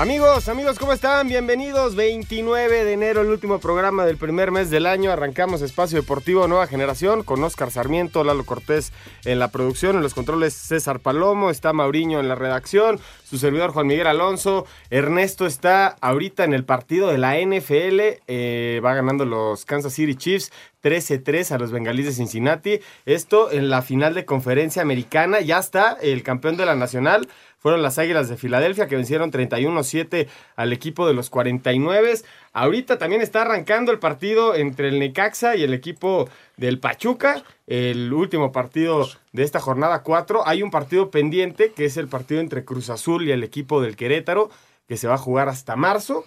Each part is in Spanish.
Amigos, amigos, ¿cómo están? Bienvenidos. 29 de enero, el último programa del primer mes del año. Arrancamos Espacio Deportivo Nueva Generación con Oscar Sarmiento, Lalo Cortés en la producción, en los controles César Palomo, está Mauriño en la redacción, su servidor Juan Miguel Alonso. Ernesto está ahorita en el partido de la NFL. eh, va ganando los Kansas City Chiefs 13-3 a los bengalíes de Cincinnati. Esto en la final de conferencia americana. Ya está el campeón de la nacional fueron las Águilas de Filadelfia que vencieron 31-7 al equipo de los 49. Ahorita también está arrancando el partido entre el Necaxa y el equipo del Pachuca, el último partido de esta jornada 4. Hay un partido pendiente que es el partido entre Cruz Azul y el equipo del Querétaro que se va a jugar hasta marzo.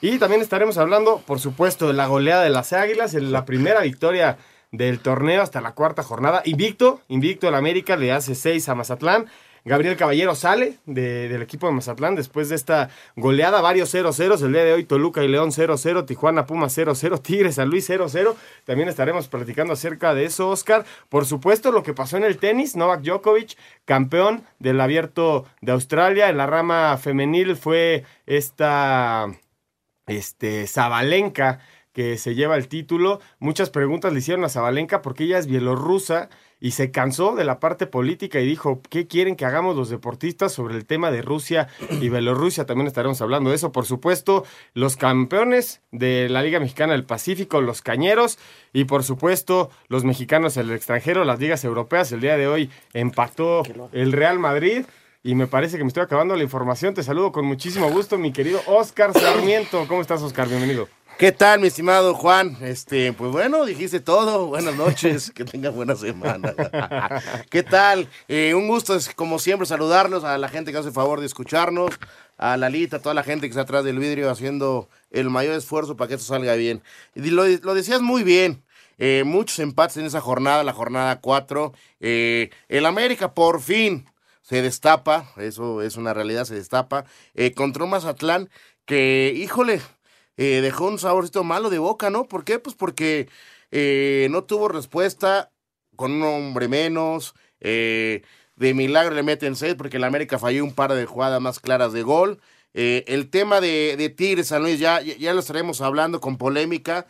Y también estaremos hablando, por supuesto, de la goleada de las Águilas, en la primera victoria del torneo hasta la cuarta jornada. Invicto, invicto el América, le hace 6 a Mazatlán. Gabriel Caballero sale de- del equipo de Mazatlán después de esta goleada, varios 0-0. El día de hoy Toluca y León 0-0, Tijuana Puma 0-0, Tigres San Luis 0-0. También estaremos platicando acerca de eso, Oscar. Por supuesto, lo que pasó en el tenis, Novak Djokovic, campeón del abierto de Australia. En la rama femenil fue esta este, Zabalenka, que se lleva el título. Muchas preguntas le hicieron a Zabalenka porque ella es bielorrusa y se cansó de la parte política y dijo, ¿qué quieren que hagamos los deportistas sobre el tema de Rusia y Bielorrusia? También estaremos hablando de eso. Por supuesto, los campeones de la Liga Mexicana del Pacífico, los Cañeros, y por supuesto, los mexicanos en el extranjero, las ligas europeas. El día de hoy empató el Real Madrid. Y me parece que me estoy acabando la información. Te saludo con muchísimo gusto, mi querido Oscar Sarmiento. ¿Cómo estás, Oscar? Bienvenido. ¿Qué tal, mi estimado Juan? Este, pues bueno, dijiste todo. Buenas noches, que tenga buena semana. ¿Qué tal? Eh, un gusto, como siempre, saludarlos a la gente que hace el favor de escucharnos, a Lalita, a toda la gente que está atrás del vidrio haciendo el mayor esfuerzo para que esto salga bien. Lo, lo decías muy bien. eh, muchos empates en esa jornada, la jornada 4. Eh, el América por fin se destapa, eso es una realidad, se destapa, eh, contra un Mazatlán que, híjole, eh, dejó un saborcito malo de boca, ¿no? ¿Por qué? Pues porque eh, no tuvo respuesta con un hombre menos, eh, de milagro le meten seis porque el América falló un par de jugadas más claras de gol. El tema de, Tigres San Luis ya, ya, lo estaremos hablando con polémica.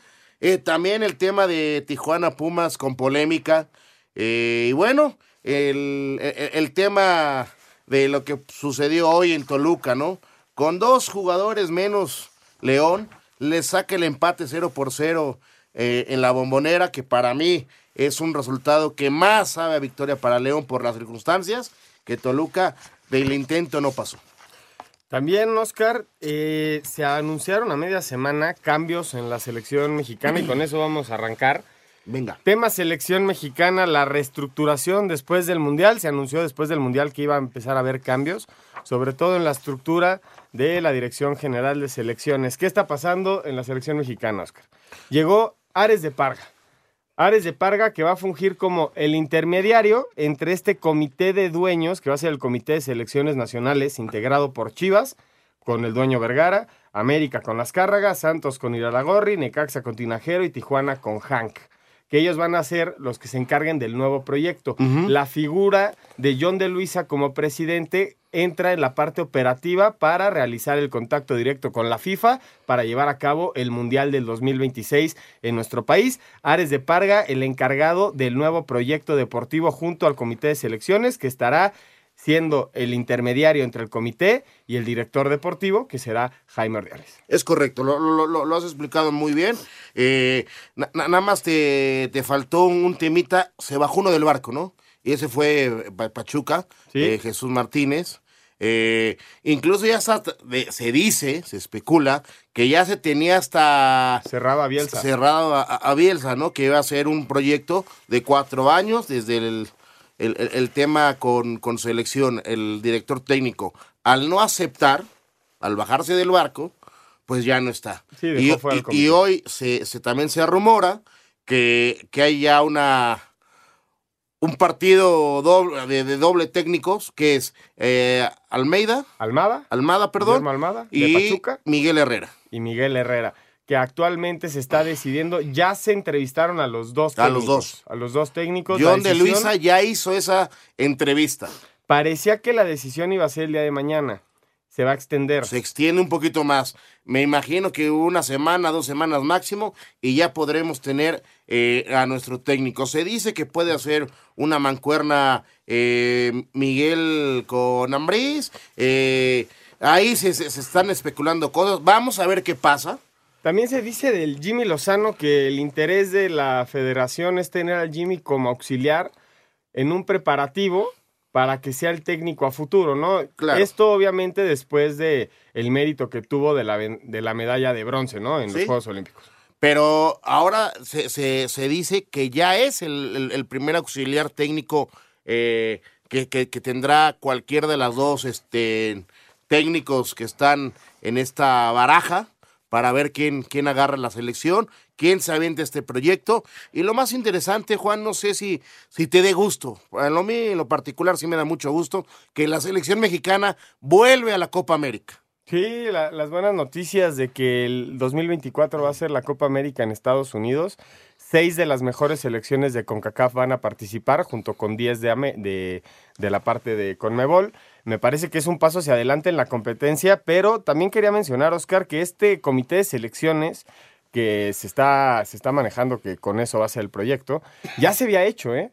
También el tema de Tijuana Pumas con polémica. Y bueno, el, el, el tema de lo que sucedió hoy en Toluca, ¿no? Con dos jugadores menos León, le saca el empate 0 por 0 eh, en la bombonera, que para mí es un resultado que más sabe a victoria para León por las circunstancias, que Toluca del intento no pasó. También, Oscar, eh, se anunciaron a media semana cambios en la selección mexicana y con eso vamos a arrancar. Venga. Tema selección mexicana, la reestructuración después del Mundial. Se anunció después del Mundial que iba a empezar a haber cambios, sobre todo en la estructura de la Dirección General de Selecciones. ¿Qué está pasando en la selección mexicana, Oscar? Llegó Ares de Parga. Ares de Parga que va a fungir como el intermediario entre este comité de dueños, que va a ser el Comité de Selecciones Nacionales, integrado por Chivas, con el dueño Vergara, América con Las Cárragas, Santos con Iralagorri, Necaxa con Tinajero y Tijuana con Hank que ellos van a ser los que se encarguen del nuevo proyecto. Uh -huh. La figura de John de Luisa como presidente entra en la parte operativa para realizar el contacto directo con la FIFA para llevar a cabo el Mundial del 2026 en nuestro país. Ares de Parga, el encargado del nuevo proyecto deportivo junto al Comité de Selecciones, que estará siendo el intermediario entre el comité y el director deportivo, que será Jaime Ordiales. Es correcto, lo, lo, lo, has explicado muy bien. Eh, na, nada más te, te, faltó un temita, se bajó uno del barco, ¿no? Y ese fue Pachuca, ¿Sí? eh, Jesús Martínez. Eh, incluso ya se dice, se especula, que ya se tenía hasta... Cerrado a Bielsa. Cerrado a, a Bielsa, ¿no? Que iba a ser un proyecto de cuatro años, desde el el, tema con, con, selección, el director técnico, al no aceptar, al bajarse del barco, pues ya no está. y, hoy se, se, también se rumora que, que hay ya una un partido doble, de, doble técnicos que es eh, Almeida. Almada. Almada, perdón. Almada, y Miguel Herrera. Y Miguel Herrera que actualmente se está decidiendo. Ya se entrevistaron a los dos técnicos. A los dos. A los dos técnicos. John de Luisa ya hizo esa entrevista. Parecía que la decisión iba a ser el día de mañana. Se va a extender. Se extiende un poquito más. Me imagino que una semana, dos semanas máximo, y ya podremos tener eh, a nuestro técnico. Se dice que puede hacer una mancuerna eh, Miguel con Ambriz. Eh, ahí se, se están especulando cosas. Vamos a ver qué pasa. También se dice del Jimmy Lozano que el interés de la federación es tener al Jimmy como auxiliar en un preparativo para que sea el técnico a futuro, ¿no? Esto obviamente después de el mérito que tuvo de la, de la medalla de bronce, ¿no? En los Juegos Olímpicos. Pero ahora se, se, dice que ya es el, primer auxiliar técnico eh, que, que, que, tendrá cualquier de las dos este, técnicos que están en esta baraja para ver quién, quién agarra la selección, quién se avienta este proyecto. Y lo más interesante, Juan, no sé si, si te dé gusto. A lo mí, en lo particular, sí me da mucho gusto que la selección mexicana vuelve a la Copa América. Sí, las buenas noticias de que el 2024 va a ser la Copa América en Estados Unidos. Seis de las mejores selecciones de CONCACAF van a participar, junto con diez de, de, la parte de CONMEBOL. Me parece que es un paso hacia adelante en la competencia, pero también quería mencionar, Oscar, que este comité de selecciones que se está, se está manejando, que con eso va a ser el proyecto, ya se había hecho, ¿eh?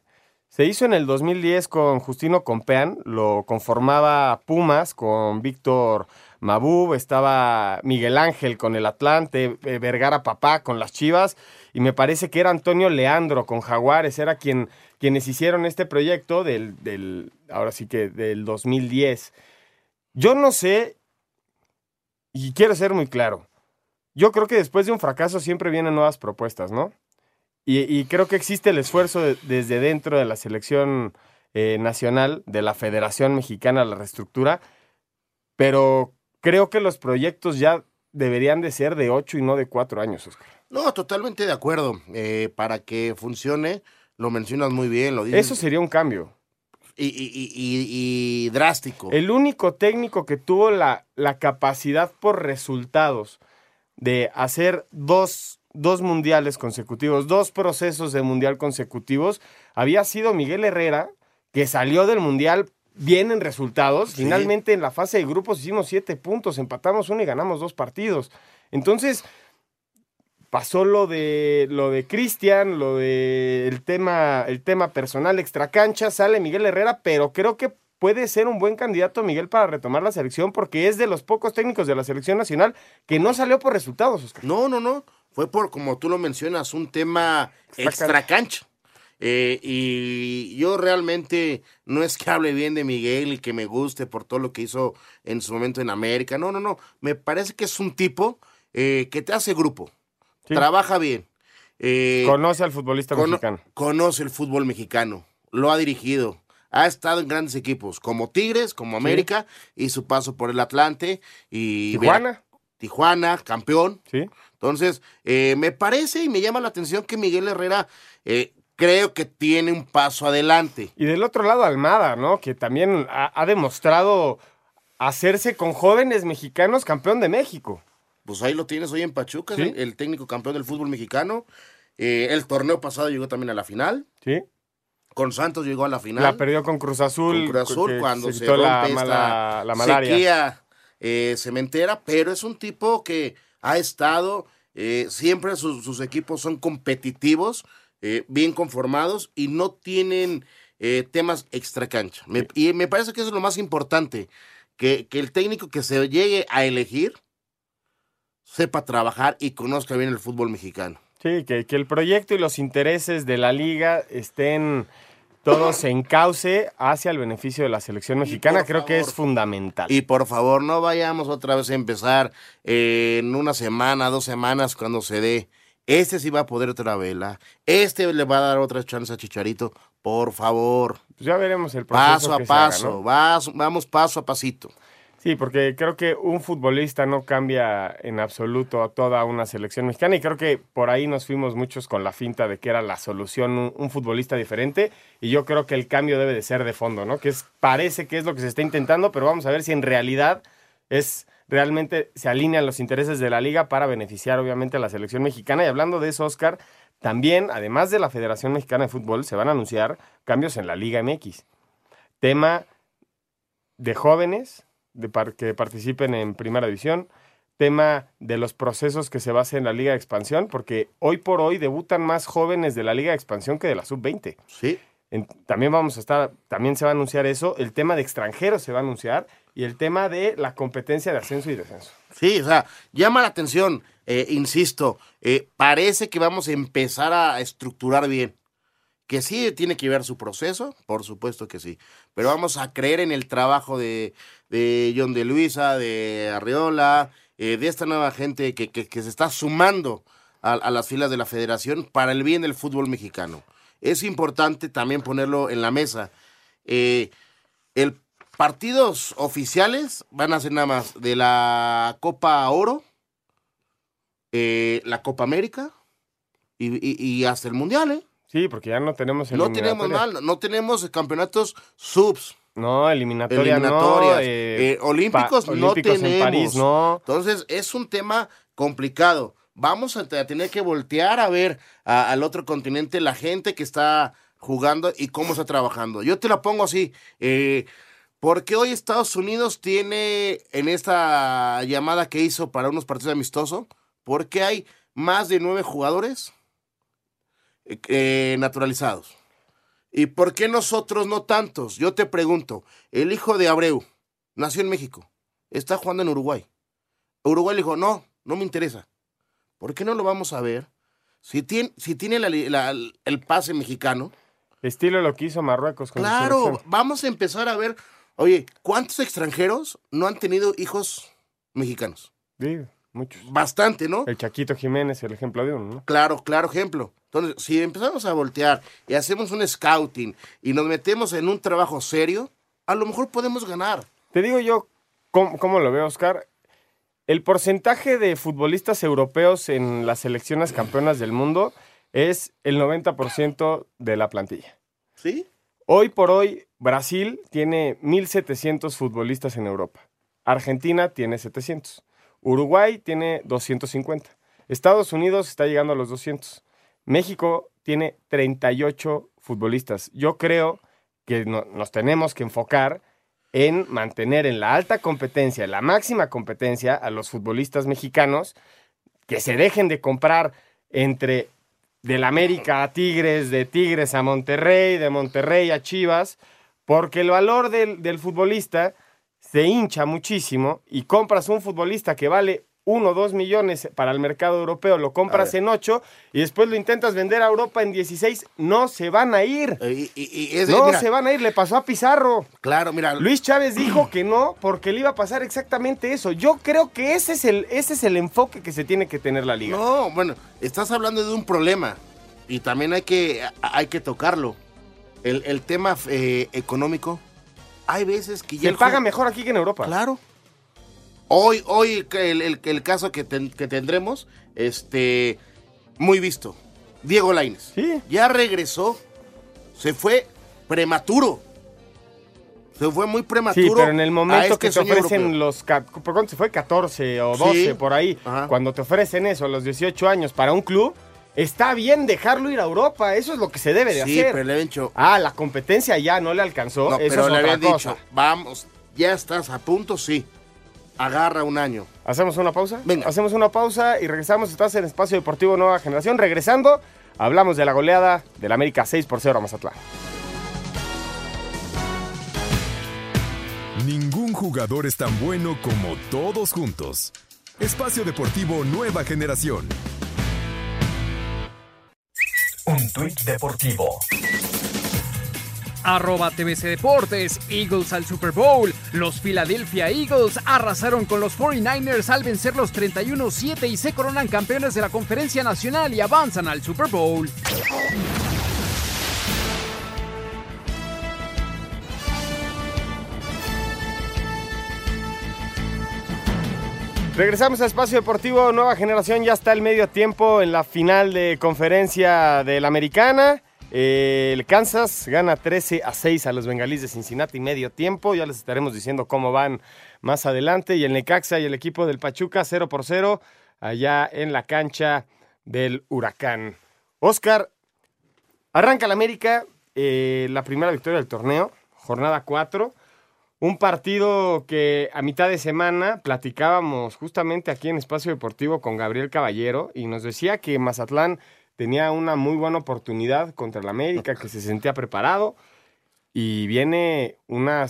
Se hizo en el 2010 con Justino Compean, lo conformaba Pumas con Víctor Mabub, estaba Miguel Ángel con el Atlante, eh, Vergara Papá con las Chivas, y me parece que era Antonio Leandro con Jaguares, era quien quienes hicieron este proyecto del, ahora sí que del 2010. Yo no sé, y quiero ser muy claro, yo creo que después de un fracaso siempre vienen nuevas propuestas, ¿no? Y, creo que existe el esfuerzo desde dentro de la selección eh, nacional, de la Federación Mexicana, la reestructura, pero creo que los proyectos ya deberían de ser de ocho y no de cuatro años, Oscar. No, totalmente de acuerdo. Eh, para que funcione, lo mencionas muy bien, lo dices. Eso sería un cambio. Y, drástico. El único técnico que tuvo la, la capacidad por resultados de hacer dos, dos, mundiales consecutivos, dos procesos de mundial consecutivos, había sido Miguel Herrera, que salió del mundial bien en resultados. Finalmente en la fase de grupos hicimos siete puntos, empatamos uno y ganamos dos partidos. Entonces, pasó lo de lo de Cristian, lo de el tema, el tema personal extracancha, sale Miguel Herrera, pero creo que puede ser un buen candidato Miguel para retomar la selección porque es de los pocos técnicos de la selección nacional que no salió por resultados, Oscar. No, no, no. Fue por, como tú lo mencionas, un tema extracancha. Eh, y yo realmente no es que hable bien de Miguel y que me guste por todo lo que hizo en su momento en América. No, no, no. Me parece que es un tipo eh, que te hace grupo trabaja bien. Eh, conoce al futbolista mexicano. Conoce el fútbol mexicano, lo ha dirigido, ha estado en grandes equipos como Tigres, como América y su paso por el Atlante y Tijuana. Tijuana, campeón. Sí. Entonces, eh, me parece y me llama la atención que Miguel Herrera eh, creo que tiene un paso adelante. Y del otro lado, Almada, ¿no? Que también ha demostrado hacerse con jóvenes mexicanos campeón de México pues ahí lo tienes hoy en Pachuca, el, técnico campeón del fútbol mexicano. Eh, el torneo pasado llegó también a la final. Sí. Con Santos llegó a la final. La perdió con Cruz Azul. Con Cruz Azul cuando se, rompe la, esta la malaria. sequía eh, cementera, pero es un tipo que ha estado, eh, siempre sus, equipos son competitivos, bien conformados y no tienen temas extra cancha. y me parece que eso es lo más importante, que, que el técnico que se llegue a elegir sepa trabajar y conozca bien el fútbol mexicano. Sí, que, que el proyecto y los intereses de la liga estén todos en cauce hacia el beneficio de la selección mexicana, creo que es fundamental. Y por favor, no vayamos otra vez a empezar en una semana, dos semanas, cuando se dé Este sí va a poder otra vela. Este le va a dar otra chance a Chicharito. Por favor. Pues ya veremos el proceso. Paso a paso. vamos paso a pasito. Sí, porque creo que un futbolista no cambia en absoluto a toda una selección mexicana y creo que por ahí nos fuimos muchos con la finta de que era la solución un, futbolista diferente y yo creo que el cambio debe de ser de fondo, ¿no? Que es, parece que es lo que se está intentando, pero vamos a ver si en realidad es realmente se alinean los intereses de la liga para beneficiar obviamente a la selección mexicana y hablando de eso, Oscar, también además de la Federación Mexicana de Fútbol se van a anunciar cambios en la Liga MX. Tema de jóvenes de que participen en Primera División, tema de los procesos que se basa en la Liga de Expansión, porque hoy por hoy debutan más jóvenes de la Liga de Expansión que de la Sub-20. Sí. también vamos a estar, también se va a anunciar eso, el tema de extranjeros se va a anunciar y el tema de la competencia de ascenso y descenso. Sí, o sea, llama la atención, eh, insisto, eh, parece que vamos a empezar a estructurar bien. Que sí tiene que ver su proceso, por supuesto que sí. Pero vamos a creer en el trabajo de, de John de Luisa, de Arreola, eh, de esta nueva gente que, se está sumando a, las filas de la federación para el bien del fútbol mexicano. Es importante también ponerlo en la mesa. Eh, el partidos oficiales van a ser nada más de la Copa Oro, eh, la Copa América y, hasta el Mundial, ¿eh? Sí, porque ya no tenemos No tenemos mal, no tenemos campeonatos subs. No, eliminatoria eliminatorias. No, eh, eh, olímpicos no tenemos. En París, no. Entonces, es un tema complicado. Vamos a tener que voltear a ver al otro continente la gente que está jugando y cómo está trabajando. Yo te la pongo así. Eh, ¿Por qué hoy Estados Unidos tiene en esta llamada que hizo para unos partidos amistosos? Porque hay más de nueve jugadores eh, naturalizados. ¿Y por qué nosotros no tantos? Yo te pregunto, el hijo de Abreu nació en México, está jugando en Uruguay. Uruguay le dijo, no, no me interesa. ¿Por qué no lo vamos a ver? Si tiene, si tiene el pase mexicano. Estilo lo que hizo Marruecos. Con claro, vamos a empezar a ver, oye, ¿cuántos extranjeros no han tenido hijos mexicanos? Sí, muchos. Bastante, ¿no? El Chaquito Jiménez, el ejemplo de uno, ¿no? Claro, claro ejemplo. Entonces, si empezamos a voltear y hacemos un scouting y nos metemos en un trabajo serio, a lo mejor podemos ganar. Te digo yo, ¿cómo, lo veo, Oscar? El porcentaje de futbolistas europeos en las selecciones campeonas del mundo es el 90% de la plantilla. ¿Sí? Hoy por hoy, Brasil tiene 1.700 futbolistas en Europa. Argentina tiene 700. Uruguay tiene 250. Estados Unidos está llegando a los 200. México tiene 38 futbolistas. Yo creo que nos tenemos que enfocar en mantener en la alta competencia, en la máxima competencia a los futbolistas mexicanos, que se dejen de comprar entre del América a Tigres, de Tigres a Monterrey, de Monterrey a Chivas, porque el valor del, del futbolista se hincha muchísimo y compras un futbolista que vale uno o dos millones para el mercado europeo, lo compras en ocho y después lo intentas vender a Europa en 16, no se van a ir. Eh, no se van a ir, le pasó a Pizarro. Claro, mira. Luis Chávez dijo que no porque le iba a pasar exactamente eso. Yo creo que ese es el, ese es el enfoque que se tiene que tener la liga. No, bueno, estás hablando de un problema y también hay que, hay que tocarlo. El, tema eh, económico, hay veces que ya... Se paga mejor aquí que en Europa. Claro. Hoy, hoy el, el, caso que, que, tendremos, este, muy visto. Diego Laines. Sí. Ya regresó. Se fue prematuro. Se fue muy prematuro. Sí, pero en el momento que te ofrecen los. ¿Por cuánto se fue? 14 o 12 por ahí. Cuando te ofrecen eso a los 18 años para un club. Está bien dejarlo ir a Europa, eso es lo que se debe de hacer. Sí, pero le habían dicho. Ah, la competencia ya no le alcanzó. No, pero le habían dicho, vamos, ya estás a punto, sí agarra un año. ¿Hacemos una pausa? Venga. Hacemos una pausa y regresamos. Estás en Espacio Deportivo Nueva Generación. Regresando, hablamos de la goleada del América 6 por 0 a Mazatlán. Ningún jugador es tan bueno como todos juntos. Espacio Deportivo Nueva Generación. Un tuit deportivo Arroba TBC Deportes, Eagles al Super Bowl. Los Philadelphia Eagles arrasaron con los 49ers al vencer los 31-7 y se coronan campeones de la Conferencia Nacional y avanzan al Super Bowl. Regresamos a Espacio Deportivo Nueva Generación. Ya está el medio tiempo en la final de conferencia de la Americana. Eh, el Kansas gana 13 a 6 a los bengalíes de Cincinnati medio tiempo. Ya les estaremos diciendo cómo van más adelante. Y el Necaxa y el equipo del Pachuca 0 por 0 allá en la cancha del Huracán. Oscar, arranca la América, eh, la primera victoria del torneo, jornada 4. Un partido que a mitad de semana platicábamos justamente aquí en Espacio Deportivo con Gabriel Caballero y nos decía que Mazatlán tenía una muy buena oportunidad contra el América, que se sentía preparado y viene una,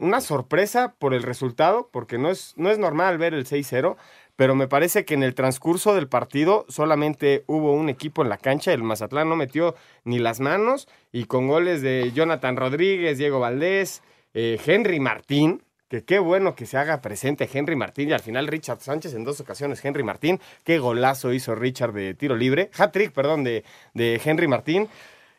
una sorpresa por el resultado, porque no es, no es normal ver el 6-0, pero me parece que en el transcurso del partido solamente hubo un equipo en la cancha, el Mazatlán no metió ni las manos y con goles de Jonathan Rodríguez, Diego Valdés, eh, Henry Martín, que qué bueno que se haga presente Henry Martín y al final Richard Sánchez en dos ocasiones Henry Martín, qué golazo hizo Richard de tiro libre, hat-trick, perdón, de, de, Henry Martín.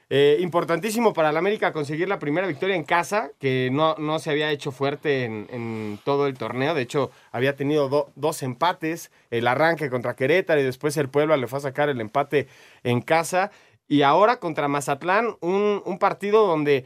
Eh, importantísimo para el América conseguir la primera victoria en casa, que no, no se había hecho fuerte en, todo el torneo. De hecho, había tenido dos empates, el arranque contra Querétaro y después el Puebla le fue a sacar el empate en casa. Y ahora contra Mazatlán, un, un partido donde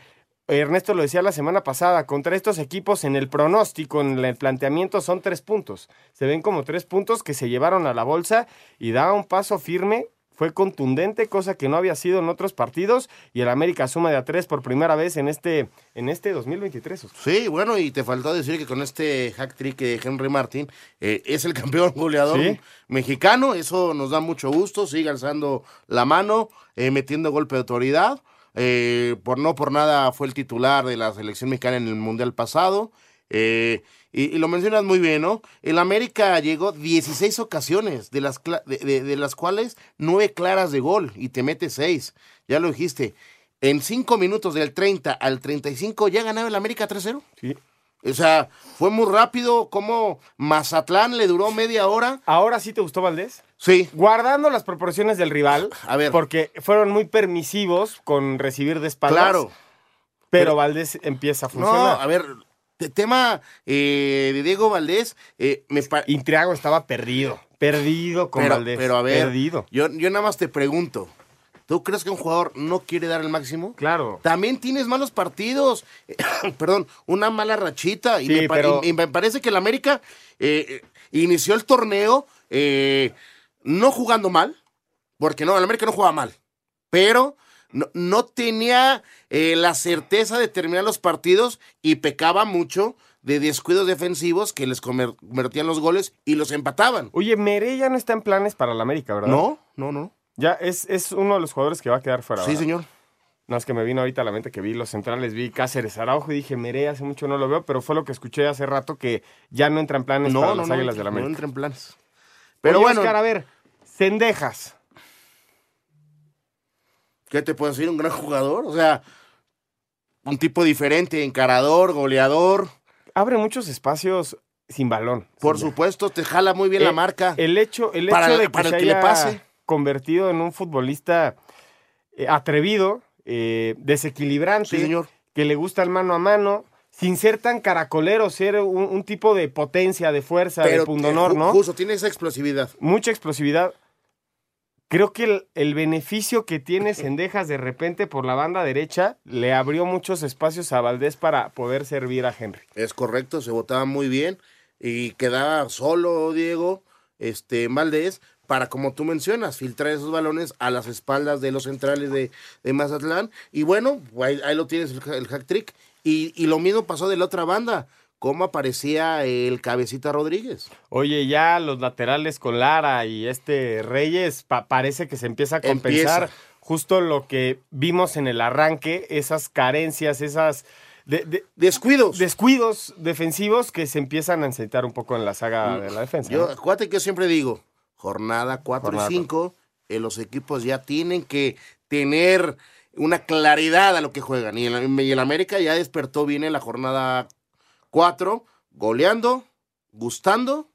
Ernesto lo decía la semana pasada, contra estos equipos en el pronóstico, en el planteamiento son tres puntos. Se ven como tres puntos que se llevaron a la bolsa y da un paso firme. Fue contundente, cosa que no había sido en otros partidos, y el América suma de a tres por primera vez en este, en este 2023. Sí, bueno, y te faltó decir que con este hack trick de Henry Martin eh, es el campeón goleador mexicano, eso nos da mucho gusto, sigue alzando la mano, eh, metiendo golpe de autoridad. Eh, por no por nada fue el titular de la selección mexicana en el Mundial pasado. Eh, y, lo mencionas muy bien, ¿no? El América llegó 16 ocasiones, de las, de, las cuales 9 claras de gol y te mete 6. Ya lo dijiste. En 5 minutos del 30 al 35 ya ganaba el América 3-0. Sí. O sea, fue muy rápido. Como Mazatlán le duró media hora. ¿Ahora sí te gustó Valdés? Sí. Guardando las proporciones del rival. A ver. Porque fueron muy permisivos con recibir de espaldas. Claro. Pero, Valdés empieza a funcionar. No, a ver. tema eh, de Diego Valdés. Eh, me Intriago estaba perdido. Perdido con Valdés. Pero a ver. Perdido. Yo, yo nada más te pregunto. ¿Tú crees que un jugador no quiere dar el máximo? Claro. También tienes malos partidos. Perdón, una mala rachita. Y, me, parece que el América eh, inició el torneo eh, no jugando mal, porque no, el América no jugaba mal, pero no, tenía eh, la certeza de terminar los partidos y pecaba mucho de descuidos defensivos que les convertían los goles y los empataban. Oye, Merey no está en planes para el América, ¿verdad? No, no, no. Ya es, es uno de los jugadores que va a quedar fuera. Sí, señor. No, es que me vino ahorita a la mente que vi los centrales, vi Cáceres Araujo y dije, Meré, hace mucho no lo veo, pero fue lo que escuché hace rato que ya no entra en planes para las Águilas de la América. No entra en planes. Pero bueno. Oscar, a ver, Cendejas. ¿Qué te puedo decir? Un gran jugador, o sea, un tipo diferente, encarador, goleador. Abre muchos espacios sin balón. Por supuesto, te jala muy bien la eh, marca. El hecho, el hecho de que, para que le pase convertido en un futbolista eh, atrevido, eh, desequilibrante, señor. que le gusta el mano a mano, sin ser tan caracolero, ser un, tipo de potencia, de fuerza, de pundonor, ¿no? Justo, tiene esa explosividad. Mucha explosividad. Creo que el, beneficio que tiene Sendejas de repente por la banda derecha le abrió muchos espacios a Valdés para poder servir a Henry. Es correcto, se votaba muy bien y quedaba solo Diego este Valdés para, como tú mencionas, filtrar esos balones a las espaldas de los centrales de, Mazatlán. Y bueno, ahí, lo tienes el, hack trick. Y, lo mismo pasó de la otra banda. ¿Cómo aparecía el cabecita Rodríguez? Oye, ya los laterales con Lara y este Reyes parece que se empieza a compensar justo lo que vimos en el arranque, esas carencias, esas... descuidos. Descuidos defensivos que se empiezan a encetar un poco en la saga mm, de la defensa. Yo, acuérdate que yo siempre digo, jornada 4 y 5, eh, los equipos ya tienen que tener una claridad a lo que juegan. Y el, y el América ya despertó bien en la jornada 4, goleando, gustando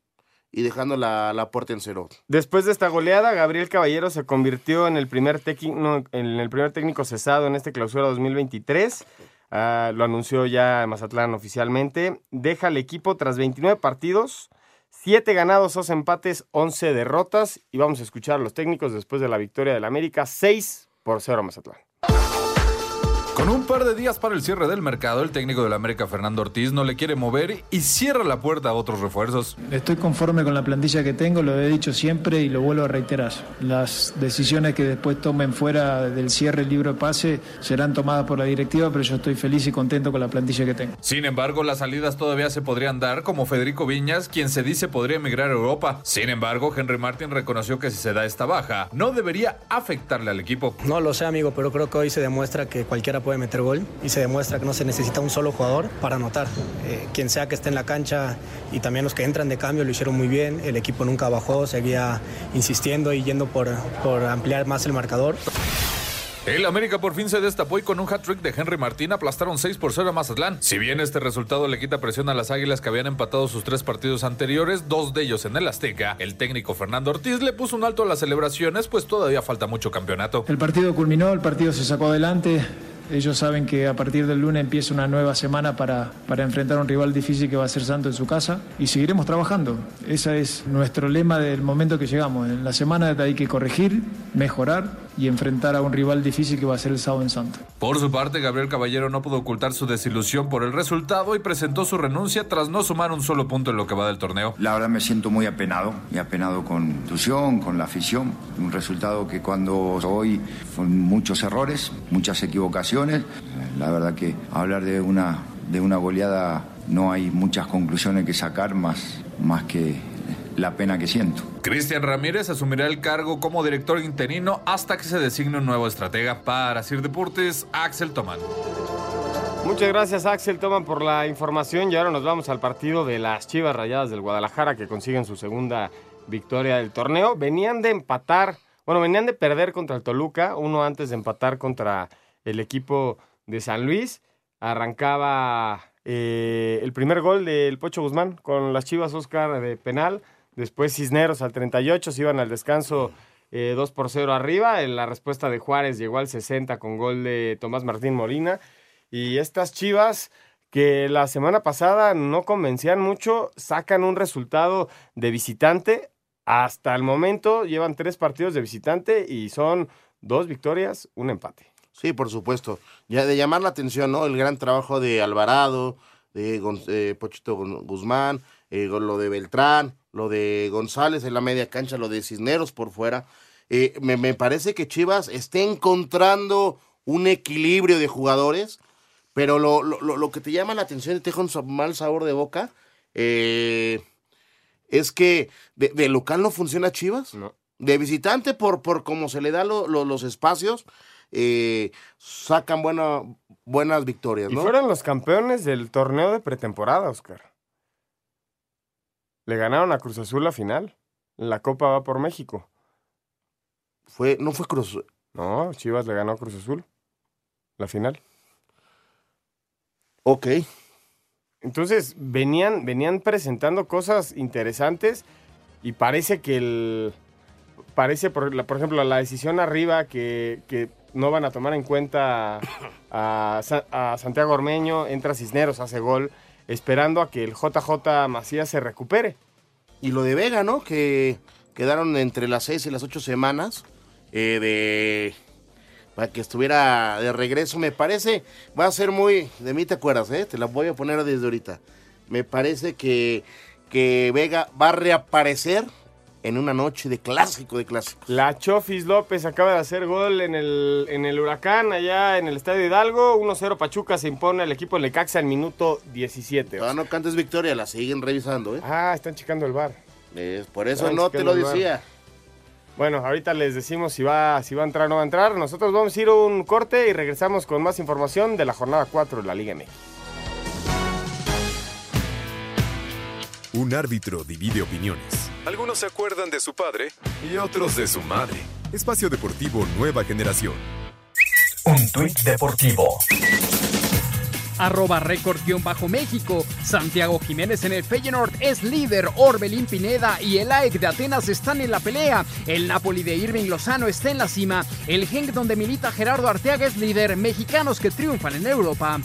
y dejando la, la, puerta en cero. Después de esta goleada, Gabriel Caballero se convirtió en el primer, técnico, en el primer técnico cesado en este clausura 2023. Uh, lo anunció ya Mazatlán oficialmente. Deja el equipo tras 29 partidos, 7 ganados, 2 empates, 11 derrotas. Y vamos a escuchar a los técnicos después de la victoria del América, 6 por 0 Mazatlán. Con un par de días para el cierre del mercado, el técnico del América, Fernando Ortiz, no le quiere mover y cierra la puerta a otros refuerzos. Estoy conforme con la plantilla que tengo, lo he dicho siempre y lo vuelvo a reiterar. Las decisiones que después tomen fuera del cierre del libro de pase serán tomadas por la directiva, pero yo estoy feliz y contento con la plantilla que tengo. Sin embargo, las salidas todavía se podrían dar, como Federico Viñas, quien se dice podría emigrar a Europa. Sin embargo, Henry Martin reconoció que si se da esta baja, no debería afectarle al equipo. No lo sé, amigo, pero creo que hoy se demuestra que cualquiera puede meter gol y se demuestra que no se necesita un solo jugador para anotar. Eh, quien sea que esté en la cancha y también los que entran de cambio lo hicieron muy bien. El equipo nunca bajó, seguía insistiendo y yendo por, por ampliar más el marcador. El América por fin se destapó y con un hat-trick de Henry Martín aplastaron 6 por 0 a Mazatlán. Si bien este resultado le quita presión a las Águilas que habían empatado sus tres partidos anteriores, dos de ellos en el Azteca, el técnico Fernando Ortiz le puso un alto a las celebraciones, pues todavía falta mucho campeonato. El partido culminó, el partido se sacó adelante. Ellos saben que a partir del lunes empieza una nueva semana para, para enfrentar a un rival difícil que va a ser Santo en su casa y seguiremos trabajando. Ese es nuestro lema del momento que llegamos. En la semana hay que corregir, mejorar y enfrentar a un rival difícil que va a ser el sábado en Santo. Por su parte, Gabriel Caballero no pudo ocultar su desilusión por el resultado y presentó su renuncia tras no sumar un solo punto en lo que va del torneo. La verdad me siento muy apenado, y apenado con institución, con la afición. Un resultado que cuando hoy fueron muchos errores, muchas equivocaciones. La verdad que hablar de una, de una goleada no hay muchas conclusiones que sacar más, más que la pena que siento. Cristian Ramírez asumirá el cargo como director interino hasta que se designe un nuevo estratega. Para Sir Deportes, Axel Toman. Muchas gracias Axel Toman por la información y ahora nos vamos al partido de las Chivas Rayadas del Guadalajara que consiguen su segunda victoria del torneo. Venían de empatar, bueno, venían de perder contra el Toluca, uno antes de empatar contra el equipo de San Luis. Arrancaba eh, el primer gol del Pocho Guzmán con las Chivas Oscar de penal. Después Cisneros al 38 se iban al descanso eh, 2 por 0 arriba. En la respuesta de Juárez llegó al 60 con gol de Tomás Martín Molina. Y estas Chivas que la semana pasada no convencían mucho, sacan un resultado de visitante. Hasta el momento llevan tres partidos de visitante y son dos victorias, un empate. Sí, por supuesto. Ya de llamar la atención, ¿no? El gran trabajo de Alvarado, de eh, Pochito Guzmán, eh, lo de Beltrán, lo de González en la media cancha, lo de Cisneros por fuera. Eh, me, me, parece que Chivas está encontrando un equilibrio de jugadores, pero lo, lo, lo que te llama la atención y te deja un mal sabor de boca eh, es que de, de, local no funciona Chivas. No. De visitante, por, por cómo se le dan lo, los espacios, eh, sacan buena, buenas victorias. ¿no? Y fueron los campeones del torneo de pretemporada, Oscar. Le ganaron a Cruz Azul la final. La Copa va por México. Fue, no fue Cruz No, Chivas le ganó a Cruz Azul. La final. Ok. Entonces, venían, venían presentando cosas interesantes y parece que el. Parece, por, por ejemplo, la decisión arriba que, que, no van a tomar en cuenta a, a Santiago Ormeño, entra Cisneros, hace gol esperando a que el JJ Macías se recupere. Y lo de Vega, ¿no? Que quedaron entre las seis y las ocho semanas eh, de para que estuviera de regreso. Me parece, va a ser muy, de mí te acuerdas, ¿eh? Te la voy a poner desde ahorita. Me parece que, que Vega va a reaparecer en una noche de clásico de clásicos. La Chofis López acaba de hacer gol en el, en el Huracán, allá en el Estadio Hidalgo. 1-0 Pachuca se impone al equipo de Lecaxa al minuto 17. Todavía no cantes victoria, la siguen revisando, ¿eh? Ah, están checando el bar. Eh, por eso están no te lo decía. Bueno, ahorita les decimos si va, si va a entrar o no va a entrar. Nosotros vamos a ir a un corte y regresamos con más información de la jornada 4 de la Liga MX. Un árbitro divide opiniones. Algunos se acuerdan de su padre y otros de su madre. Espacio Deportivo Nueva Generación. Un tuit deportivo. Arroba bajo méxico Santiago Jiménez en el Feyenoord es líder. Orbelín Pineda y el AEK de Atenas están en la pelea. El Napoli de Irving Lozano está en la cima. El Genk donde milita Gerardo Arteaga es líder. Mexicanos que triunfan en Europa.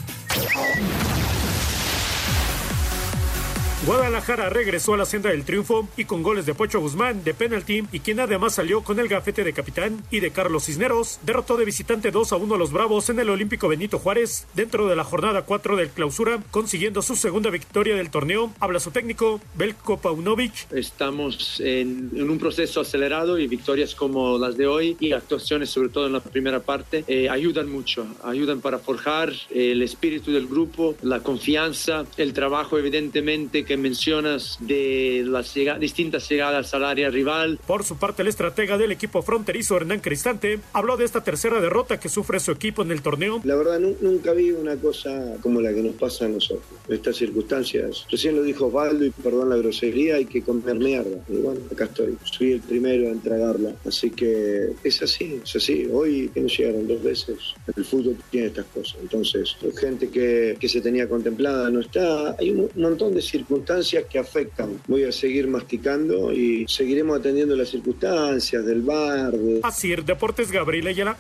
Guadalajara regresó a la senda del triunfo y con goles de Pocho Guzmán de penalti y quien además salió con el gafete de capitán y de Carlos Cisneros, derrotó de visitante 2 a 1 a los Bravos en el Olímpico Benito Juárez dentro de la jornada 4 del clausura, consiguiendo su segunda victoria del torneo. Habla su técnico, Belko Paunovic. Estamos en, un proceso acelerado y victorias como las de hoy y actuaciones sobre todo en la primera parte eh, ayudan mucho, ayudan para forjar el espíritu del grupo, la confianza, el trabajo evidentemente que mencionas de las distintas llegadas al área rival. Por su parte, el estratega del equipo fronterizo, Hernán Cristante, habló de esta tercera derrota que sufre su equipo en el torneo. La verdad, nunca vi una cosa como la que nos pasa a nosotros, estas circunstancias. Recién lo dijo Osvaldo, y perdón la grosería, hay que comer mierda. Y bueno, acá estoy. Soy el primero a entregarla. Así que es así, es así. Hoy que nos llegaron dos veces, el fútbol tiene estas cosas. Entonces, gente que, que se tenía contemplada no está. Hay un montón de circunstancias que afectan. Voy a seguir masticando y seguiremos atendiendo las circunstancias del bar. Así es, Deportes Gabriel Ayala.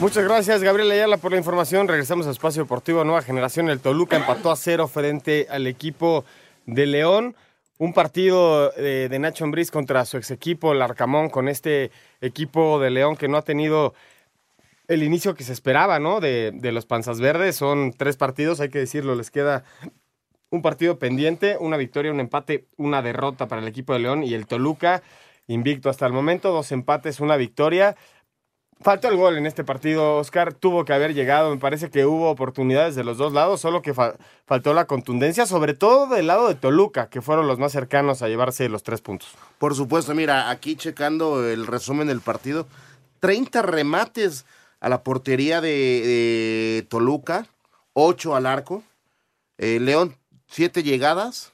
Muchas gracias, Gabriel Ayala, por la información. Regresamos a Espacio Deportivo Nueva Generación. El Toluca empató a cero frente al equipo de León. Un partido de, Nacho Ambriz contra su ex equipo, el Arcamón, con este equipo de León que no ha tenido el inicio que se esperaba, ¿no? De, de los Panzas Verdes. Son tres partidos, hay que decirlo, les queda un partido pendiente, una victoria, un empate, una derrota para el equipo de León y el Toluca, invicto hasta el momento, dos empates, una victoria. Faltó el gol en este partido, Oscar. Tuvo que haber llegado. Me parece que hubo oportunidades de los dos lados, solo que faltó la contundencia, sobre todo del lado de Toluca, que fueron los más cercanos a llevarse los tres puntos. Por supuesto, mira, aquí checando el resumen del partido: 30 remates a la portería de, Toluca, 8 al arco. Eh, León siete llegadas